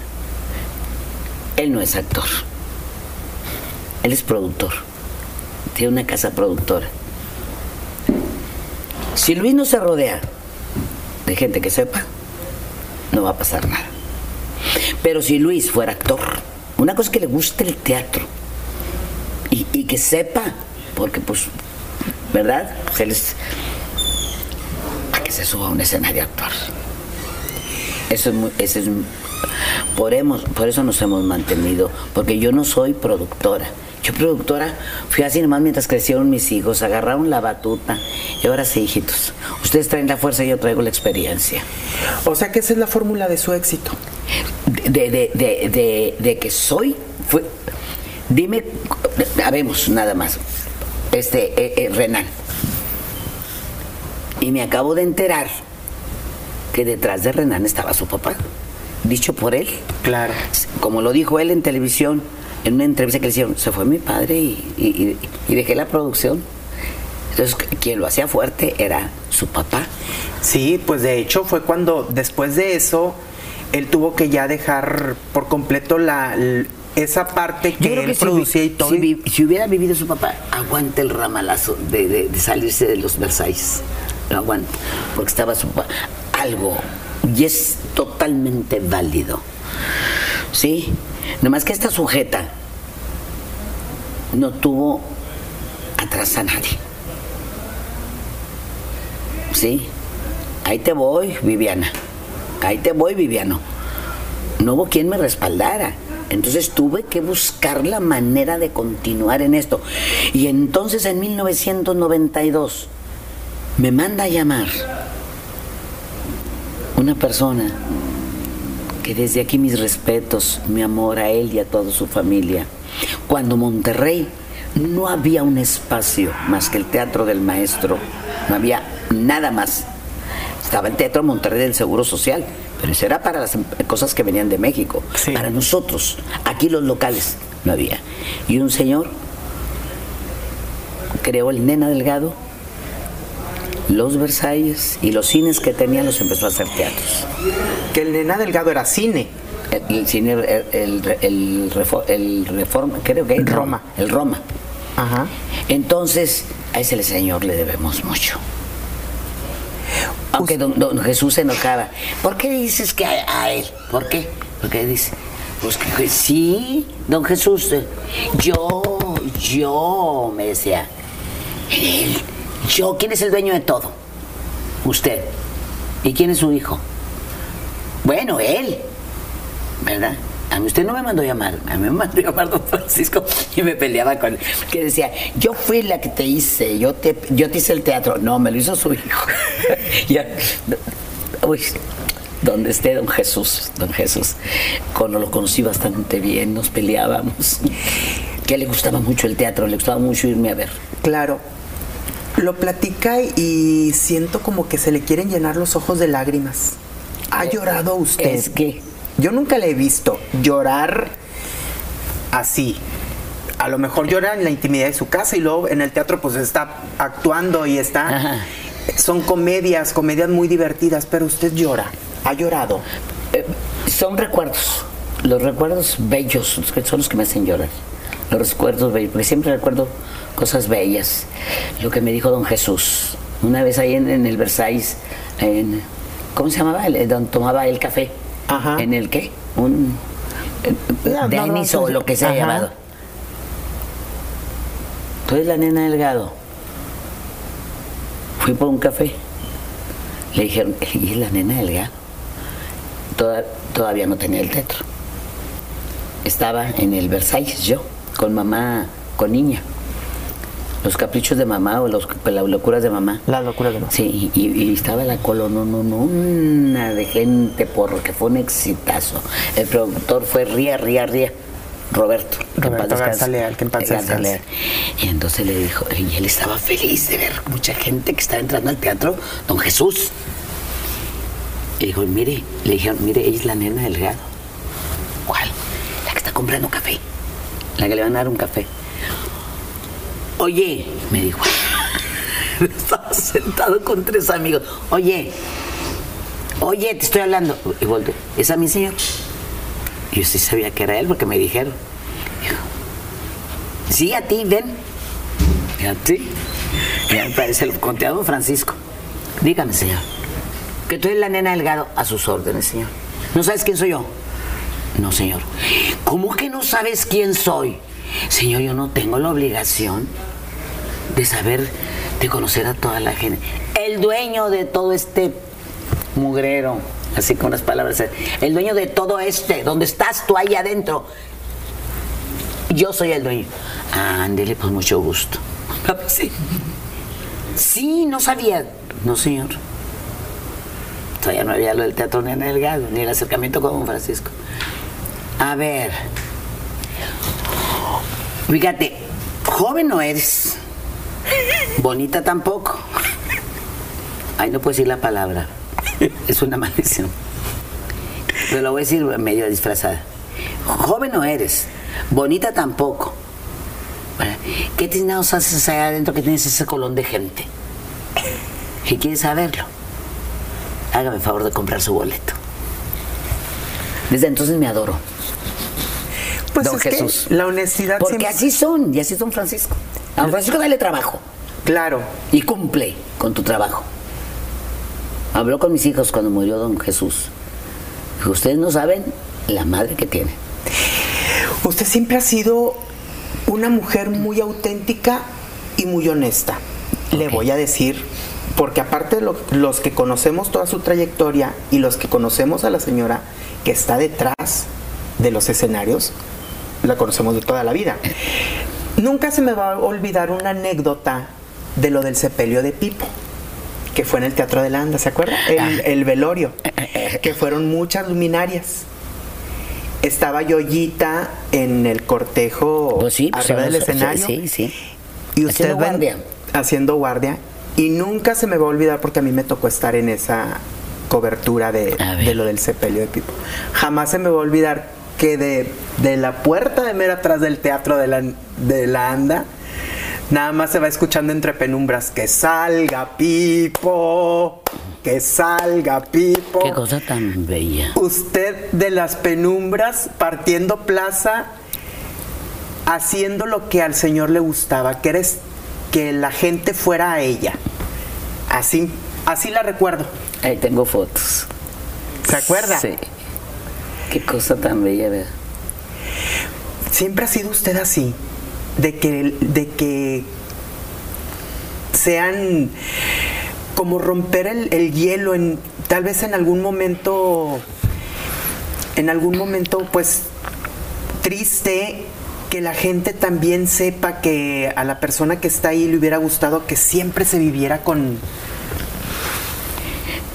C: Él no es actor. Él es productor. Tiene una casa productora. Si Luis no se rodea de gente que sepa, no va a pasar nada. Pero si Luis fuera actor, una cosa es que le guste el teatro y, que sepa, porque pues, ¿verdad? Pues él es, a que se suba a un escenario a actuar. Eso es, eso es por, hemos, por eso nos hemos mantenido, porque yo no soy productora. Yo productora fui así nomás mientras crecieron mis hijos, agarraron la batuta y ahora sí, hijitos, ustedes traen la fuerza y yo traigo la experiencia.
B: O sea que esa es la fórmula de su éxito.
C: De, de, de, de que soy, fue, dime, habemos nada más, este, eh, eh, Renan. Y me acabo de enterar que detrás de Renan estaba su papá, dicho por él.
B: Claro.
C: Como lo dijo él en televisión, en una entrevista que le hicieron, se fue mi padre y, y- y dejé la producción. Entonces, quien lo hacía fuerte era su papá.
B: Sí, pues de hecho fue cuando después de eso él tuvo que ya dejar por completo la esa parte que, él
C: si
B: producía y todo.
C: Si, hubiera vivido su papá, aguanta el ramalazo de, de- de salirse de los Versailles. Lo aguanta. Porque estaba su papá. Algo. Y es totalmente válido. ¿Sí? Nomás que esta sujeta no tuvo atrás a nadie. ¿Sí? Ahí te voy, Viviana. Ahí te voy, Viviano. No hubo quien me respaldara. Entonces tuve que buscar la manera de continuar en esto. Y entonces en 1992 me manda a llamar una persona que desde aquí mis respetos, mi amor a él y a toda su familia. Cuando Monterrey no había un espacio más que el Teatro del Maestro, no había nada más. Estaba el Teatro Monterrey del Seguro Social, pero eso era para las em- cosas que venían de México.
B: Sí.
C: Para nosotros, aquí los locales, no había. Y un señor creó el Nena Delgado, los Versalles y los cines que tenía los empezó a hacer teatros.
B: Que el Nena Delgado era cine.
C: El, el cine, el, el, el, refor- el Reforma, creo que no,
B: Roma.
C: el Roma.
B: Ajá.
C: Entonces, a ese señor le debemos mucho. Aunque don, don Jesús se enojaba. ¿Por qué dices que a, a él? ¿Por qué? Porque dice, pues que, que sí, don Jesús, eh, yo, yo, me decía, él, yo, ¿quién es el dueño de todo? Usted. ¿Y quién es su hijo? Bueno, él. ¿verdad? A mí usted no me mandó llamar, a mí me mandó llamar don Francisco y me peleaba con él. Que decía, yo fui la que te hice, yo te, yo te hice el teatro. No, me lo hizo su hijo. [LAUGHS] ya. Uy, donde esté don Jesús, don Jesús. Cuando lo conocí bastante bien, nos peleábamos. Que le gustaba mucho el teatro, le gustaba mucho irme a ver.
B: Claro. Lo platica y siento como que se le quieren llenar los ojos de lágrimas. ¿Ha llorado usted?
C: Es que
B: Yo nunca le he visto llorar así. A lo mejor llora en la intimidad de su casa y luego en el teatro pues está actuando y está...
C: Ajá.
B: Son comedias, comedias muy divertidas, pero usted llora. ¿Ha llorado?
C: Eh, son recuerdos, los recuerdos bellos son los que me hacen llorar. Los recuerdos bellos, porque siempre recuerdo cosas bellas. Lo que me dijo don Jesús, una vez ahí en, en el Versailles, en, ¿cómo se llamaba? El- donde tomaba el café.
B: Ajá.
C: ¿En el qué? Un eh,
B: No,
C: Denis
B: no,
C: o lo que sea
B: ajá.
C: llamado. Tú eres la nena Delgado. Fui por un café. Le dijeron, ¿y es la nena Delgado? Toda- todavía no tenía el teatro. Estaba en el Versalles yo, con mamá, con niña. Los caprichos de mamá o los, las locuras de mamá.
B: La locura de mamá.
C: Sí, y, y estaba la colonona de gente porque fue un exitazo. El productor fue Ría, Ría, Ría. Roberto.
B: Roberto Garza. Leal, que en paz.
C: Leal. Y entonces le dijo, y él estaba feliz de ver mucha gente que estaba entrando al teatro, don Jesús. Y dijo, mire, le dijeron, mire, ella es la nena Delgado. ¿Cuál? La que está comprando café. La que le van a dar un café. Oye, me dijo. [LAUGHS] Estaba sentado con tres amigos. Oye, oye, te estoy hablando. Y volteé. ¿Es a mi señor? Yo sí sabía que era él porque me dijeron. Sí, a ti, ven. Y a ti. Y conté a don Francisco. Dígame, señor. Que tú eres la nena delgado a sus órdenes, señor. ¿No sabes quién soy yo? No, señor. ¿Cómo que no sabes quién soy? Señor, yo no tengo la obligación de saber, de conocer a toda la gente. El dueño de todo este mugrero, así con las palabras, el dueño de todo este, donde estás tú ahí adentro, yo soy el dueño. Ándele, pues mucho gusto. Sí. Sí, no sabía. No, señor. Todavía no había lo del teatro ni en el Delgado, ni el acercamiento con Francisco. A ver. Fíjate, joven no eres. Bonita tampoco. Ay, no puedo decir la palabra. Es una maldición. Pero lo voy a decir medio disfrazada. Joven no eres. Bonita tampoco. ¿Qué tinados haces allá adentro que tienes ese colón de gente? Si quieres saberlo, hágame el favor de comprar su boleto. Desde entonces me adoro.
B: Pues
C: Don
B: es que
C: Jesús.
B: la honestidad
C: Porque
B: siempre-
C: así son, y así son Francisco. A don Francisco dale trabajo
B: Claro.
C: y cumple con tu trabajo. Habló con mis hijos cuando murió don Jesús. Dijo, ustedes no saben la madre que tiene.
B: Usted siempre ha sido una mujer muy auténtica y muy honesta. Le voy a decir, porque aparte de lo- los que conocemos toda su trayectoria y los que conocemos a la señora que está detrás de los escenarios, la conocemos de toda la vida. Nunca se me va a olvidar una anécdota de lo del sepelio de Pipo, que fue en el Teatro de la Anda, ¿se acuerda? El,
C: Ah.
B: el velorio, que fueron muchas luminarias. Estaba Yoyita en el cortejo
C: Pues sí, pues,
B: arriba del escenario.
C: sí, sí.
B: Y usted
C: Haciendo
B: ven-
C: guardia.
B: haciendo guardia. Y nunca se me va a olvidar porque a mí me tocó estar en esa cobertura de, de lo del sepelio de Pipo. Jamás se me va a olvidar que de, de la puerta de mera atrás del teatro de la, de la anda, nada más se va escuchando entre penumbras que salga Pipo, que salga Pipo.
C: Qué cosa tan bella.
B: Usted de las penumbras partiendo plaza, haciendo lo que al Señor le gustaba, que eres que la gente fuera a ella. Así, así la recuerdo.
C: Ahí tengo fotos.
B: ¿Se acuerda?
C: Sí. Qué cosa tan bella, ¿verdad?
B: Siempre ha sido usted así, de que, de que sean como romper el, el hielo en tal vez en algún momento, en algún momento pues triste que la gente también sepa que a la persona que está ahí le hubiera gustado que siempre se viviera con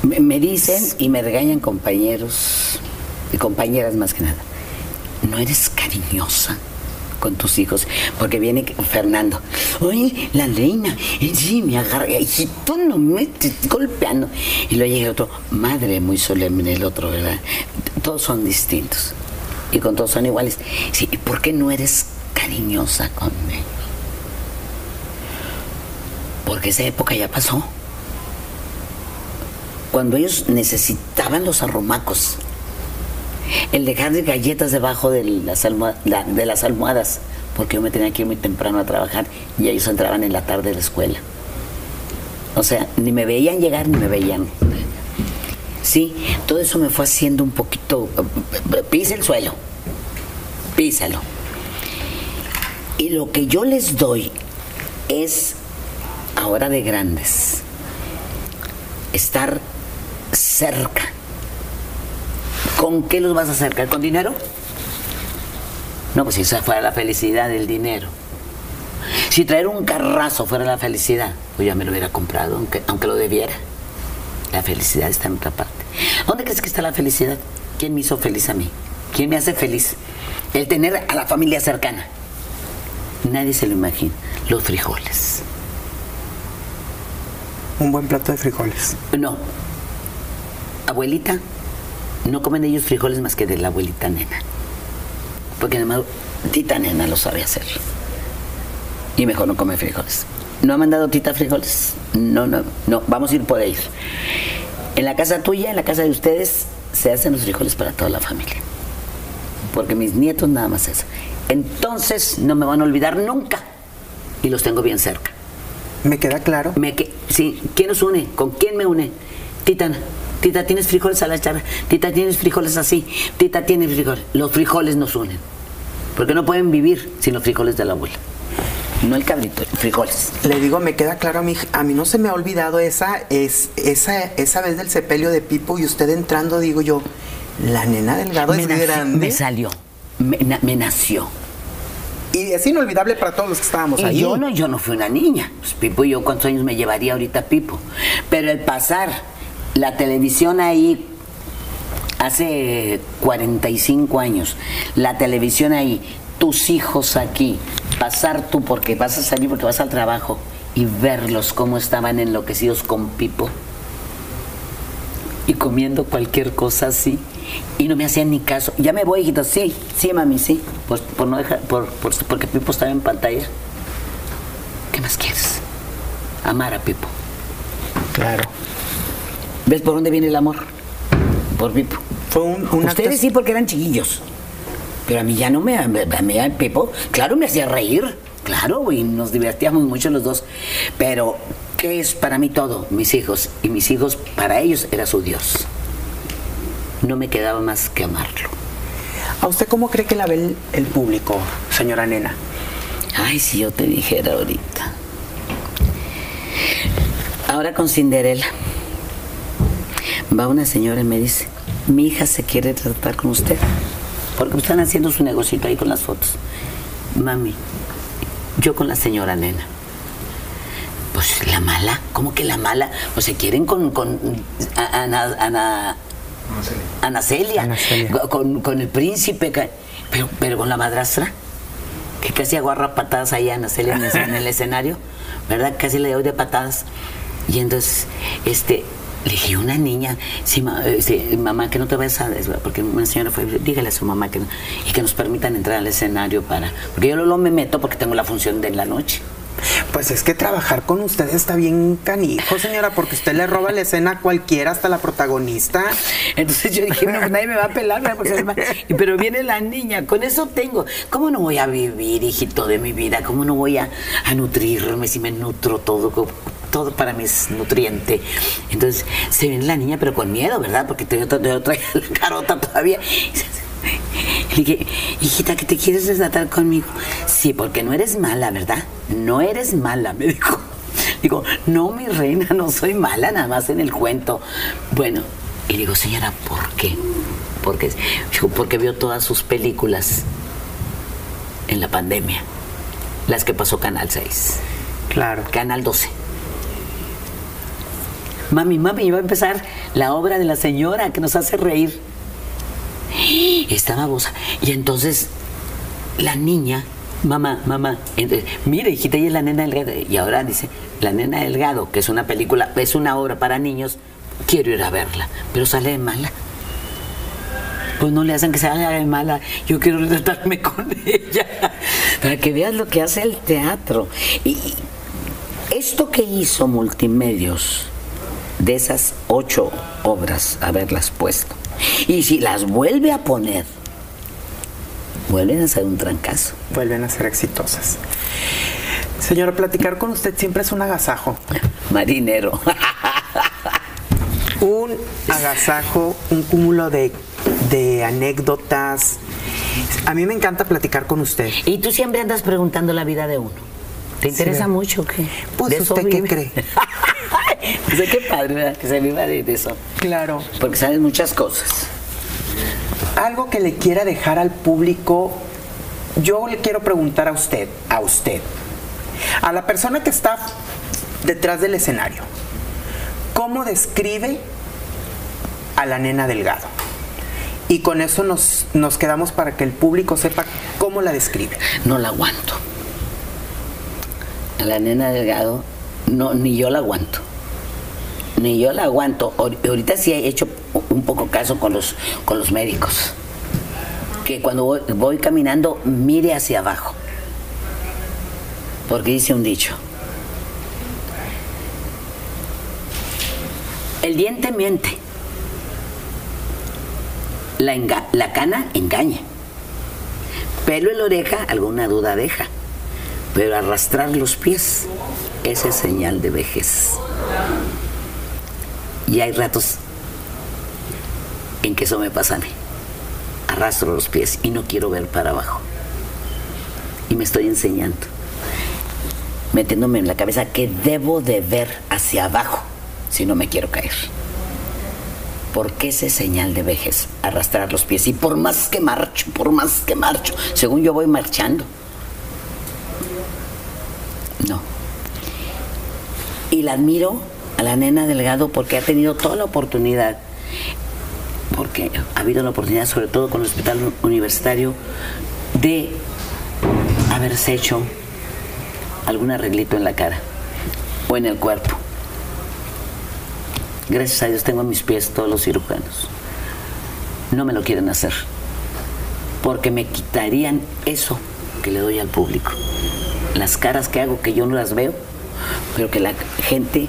C: Me, me dicen y me regañan compañeros y compañeras más que nada. No eres cariñosa con tus hijos, porque viene Fernando. Oye, la reina, sí me agarra, tú no me estés golpeando. Y luego llega otro, madre muy solemne el otro, ¿verdad? Todos son distintos y con todos son iguales. Sí, ¿y por qué no eres cariñosa con él? Porque esa época ya pasó cuando ellos necesitaban los arrumacos, el dejar de galletas debajo de las, de las almohadas, porque yo me tenía que ir muy temprano a trabajar y ellos entraban en la tarde de la escuela. O sea, ni me veían llegar ni me veían. Sí, todo eso me fue haciendo un poquito. Pisa el suelo, písalo. Y lo que yo les doy es, ahora de grandes, estar cerca. ¿Con qué los vas a acercar? ¿Con dinero? No, pues si esa fuera la felicidad del dinero. Si traer un carrazo fuera la felicidad, pues ya me lo hubiera comprado, aunque, aunque lo debiera. La felicidad está en otra parte. ¿Dónde crees que está la felicidad? ¿Quién me hizo feliz a mí? ¿Quién me hace feliz? El tener a la familia cercana. Nadie se lo imagina. Los frijoles.
B: un buen plato de frijoles.
C: No. Abuelita, no comen ellos frijoles más que de la abuelita nena. Porque además, tita nena lo sabe hacer. Y mejor no come frijoles. ¿No ha mandado tita frijoles? No, no, no. Vamos a ir por ellos. En la casa tuya, en la casa de ustedes, se hacen los frijoles para toda la familia. Porque mis nietos nada más eso. Entonces no me van a olvidar nunca. Y los tengo bien cerca.
B: ¿Me queda claro?
C: Me que, sí, ¿quién nos une? ¿Con quién me une? Tita, Tita, ¿tienes frijoles a la charra? Tita, ¿tienes frijoles así? Tita, ¿tienes frijoles? Los frijoles nos unen. Porque no pueden vivir sin los frijoles de la abuela. No el cabrito, frijoles.
B: Le digo, me queda claro a mí, a mí no se me ha olvidado esa, es, esa, esa vez del sepelio de Pipo y usted entrando, digo yo, la nena Delgado es
C: nací-
B: grande.
C: me salió, me, na- me nació.
B: y es inolvidable para todos los que estábamos
C: Y
B: ahí.
C: yo no, yo no fui una niña. Pues Pipo y yo, ¿cuántos años me llevaría ahorita Pipo? Pero el pasar la televisión ahí hace 45 años, la televisión ahí, tus hijos aquí, pasar tú porque vas a salir porque vas al trabajo y verlos cómo estaban enloquecidos con Pipo y comiendo cualquier cosa así y no me hacían ni caso. Ya me voy, hijito. Sí, sí, mami, sí. Pues por no dejar, por, por- porque Pipo estaba en pantalla. ¿Qué más quieres? Amar a Pipo.
B: Claro.
C: ¿Ves por dónde viene el amor? Por Pipo.
B: Fue un, un acto-
C: Ustedes sí porque eran chiquillos. Pero a mí ya no me... A mí a Pipo, claro, me hacía reír. Claro, y nos divertíamos mucho los dos. Pero, ¿qué es para mí todo? Mis hijos. Y mis hijos, para ellos, era su Dios. No me quedaba más que amarlo.
B: ¿A usted cómo cree que la ve el, el público, señora nena?
C: Ay, si yo te dijera ahorita. Ahora con Cinderela. Va una señora y me dice, mi hija se quiere tratar con usted. Porque están haciendo su negocito ahí con las fotos. Mami, yo con la señora nena. Pues la mala, ¿cómo que la mala? Pues se quieren con, Ana, Ana, Ana Celia,
B: Ana Celia.
C: Con, con el príncipe, pero, pero con la madrastra que casi agarra patadas ahí a Ana Celia en el, en el [LAUGHS] escenario, ¿verdad? Casi le doy de patadas. Y entonces, este, le dije, una niña, sí, ma- este, mamá, que no te vayas a desvelar", porque una señora fue, dígale a su mamá que no- y que nos permitan entrar al escenario para, porque yo no me meto porque tengo la función de la noche.
B: Pues es que trabajar con usted está bien canijo, señora, porque usted le roba la escena a cualquiera, hasta la protagonista.
C: Entonces yo dije, no, pues nadie me va a pelar, y- pero viene la niña, con eso tengo. ¿Cómo no voy a vivir, hijito, de mi vida? ¿Cómo no voy a, a nutrirme si me nutro todo? Todo para mí es nutriente. Entonces se viene la niña, pero con miedo, ¿verdad? Porque te, te, te traigo la carota todavía. Le dije, hijita, ¿que te quieres desatar conmigo? Sí, porque no eres mala, ¿verdad? No eres mala, me dijo. Digo, no, mi reina, no soy mala, nada más en el cuento. Bueno, y digo, señora, ¿por qué? Porque, porque vio todas sus películas en la pandemia. Las que pasó Canal 6,
B: Claro.
C: Canal 12. Mami, mami, iba a empezar la obra de la señora que nos hace reír. Estaba babosa. Y entonces la niña, mamá, mamá, entonces, mire, hijita, ella es la nena delgado. Y ahora dice, la nena delgado, que es una película, es una obra para niños, quiero ir a verla, pero sale de mala. Pues no le hacen que se de mala, yo quiero retratarme con [LAUGHS] ella. Para que veas lo que hace el teatro. Y esto que hizo Multimedios, de esas ocho obras, haberlas puesto, y si las vuelve a poner, vuelven a ser un trancazo.
B: Vuelven a ser exitosas. Señora, platicar con usted siempre es un agasajo.
C: Marinero. [LAUGHS]
B: Un agasajo, un cúmulo de, de anécdotas. A mí me encanta platicar con usted.
C: y tú siempre andas preguntando la vida de uno. ¿Te interesa mucho o qué?
B: Pues,
C: ¿De eso
B: ¿usted qué cree? [LAUGHS]
C: pues qué padre, ¿verdad? Que se viva de de eso.
B: Claro.
C: Porque sabes muchas cosas.
B: Algo que le quiera dejar al público, yo le quiero preguntar a usted, a usted, a la persona que está detrás del escenario, ¿cómo describe a la nena delgado? Y con eso nos, nos quedamos para que el público sepa cómo la describe.
C: No la aguanto. A la nena delgado, no, ni yo la aguanto. Ni yo la aguanto. Ahor- Ahorita sí he hecho un poco caso con los, con los médicos. Que cuando voy, voy caminando, mire hacia abajo. Porque dice un dicho. El diente miente. La, enga- la cana engaña. Pelo en la oreja, alguna duda deja. Pero arrastrar los pies, esa es señal de vejez. Y hay ratos en que eso me pasa a mí. Arrastro los pies y no quiero ver para abajo. Y me estoy enseñando, metiéndome en la cabeza que debo de ver hacia abajo si no me quiero caer. Porque ese es señal de vejez, arrastrar los pies. Y por más que marcho, por más que marcho, según yo voy marchando. No. Y la admiro a la nena Delgado porque ha tenido toda la oportunidad, porque ha habido la oportunidad, sobre todo con el hospital universitario, de haberse hecho algún arreglito en la cara. o en el cuerpo. Gracias a Dios tengo a mis pies todos los cirujanos. No me lo quieren hacer. Porque me quitarían eso que le doy al público. Las caras que hago que yo no las veo, pero que la gente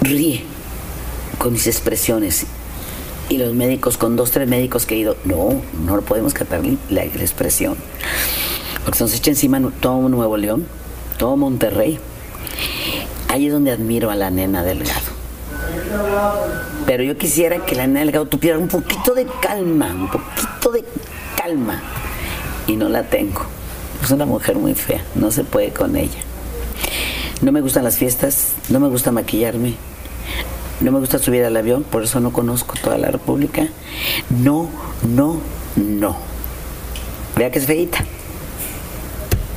C: ríe con mis expresiones. Y los médicos, con dos, tres médicos que he ido, no, no podemos catar la, la expresión. Porque se nos echa encima todo Nuevo León, todo Monterrey. Ahí es donde admiro a la nena Delgado. Pero yo quisiera que la nena Delgado tuviera un poquito de calma, un poquito de calma. Y no la tengo. Es una mujer muy fea, no se puede con ella. No me gustan las fiestas, no me gusta maquillarme, no me gusta subir al avión, por eso no conozco toda la República. No, no, no. Vea que es feita.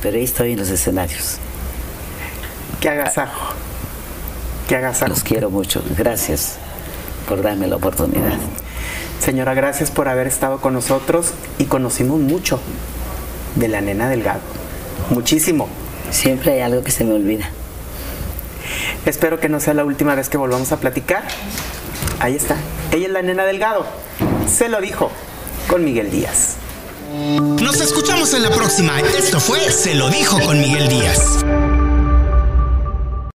C: Pero ahí estoy en los escenarios.
B: Que agasajo. Que agasajo.
C: Los quiero mucho. Gracias por darme la oportunidad.
B: Señora, gracias por haber estado con nosotros y conocimos mucho de la nena Delgado. Muchísimo.
C: Siempre hay algo que se me olvida.
B: Espero que no sea la última vez que volvamos a platicar. Ahí está. Ella es la nena Delgado. Se lo dijo con Miguel Díaz.
A: Nos escuchamos en la próxima. Esto fue Se lo dijo con Miguel Díaz.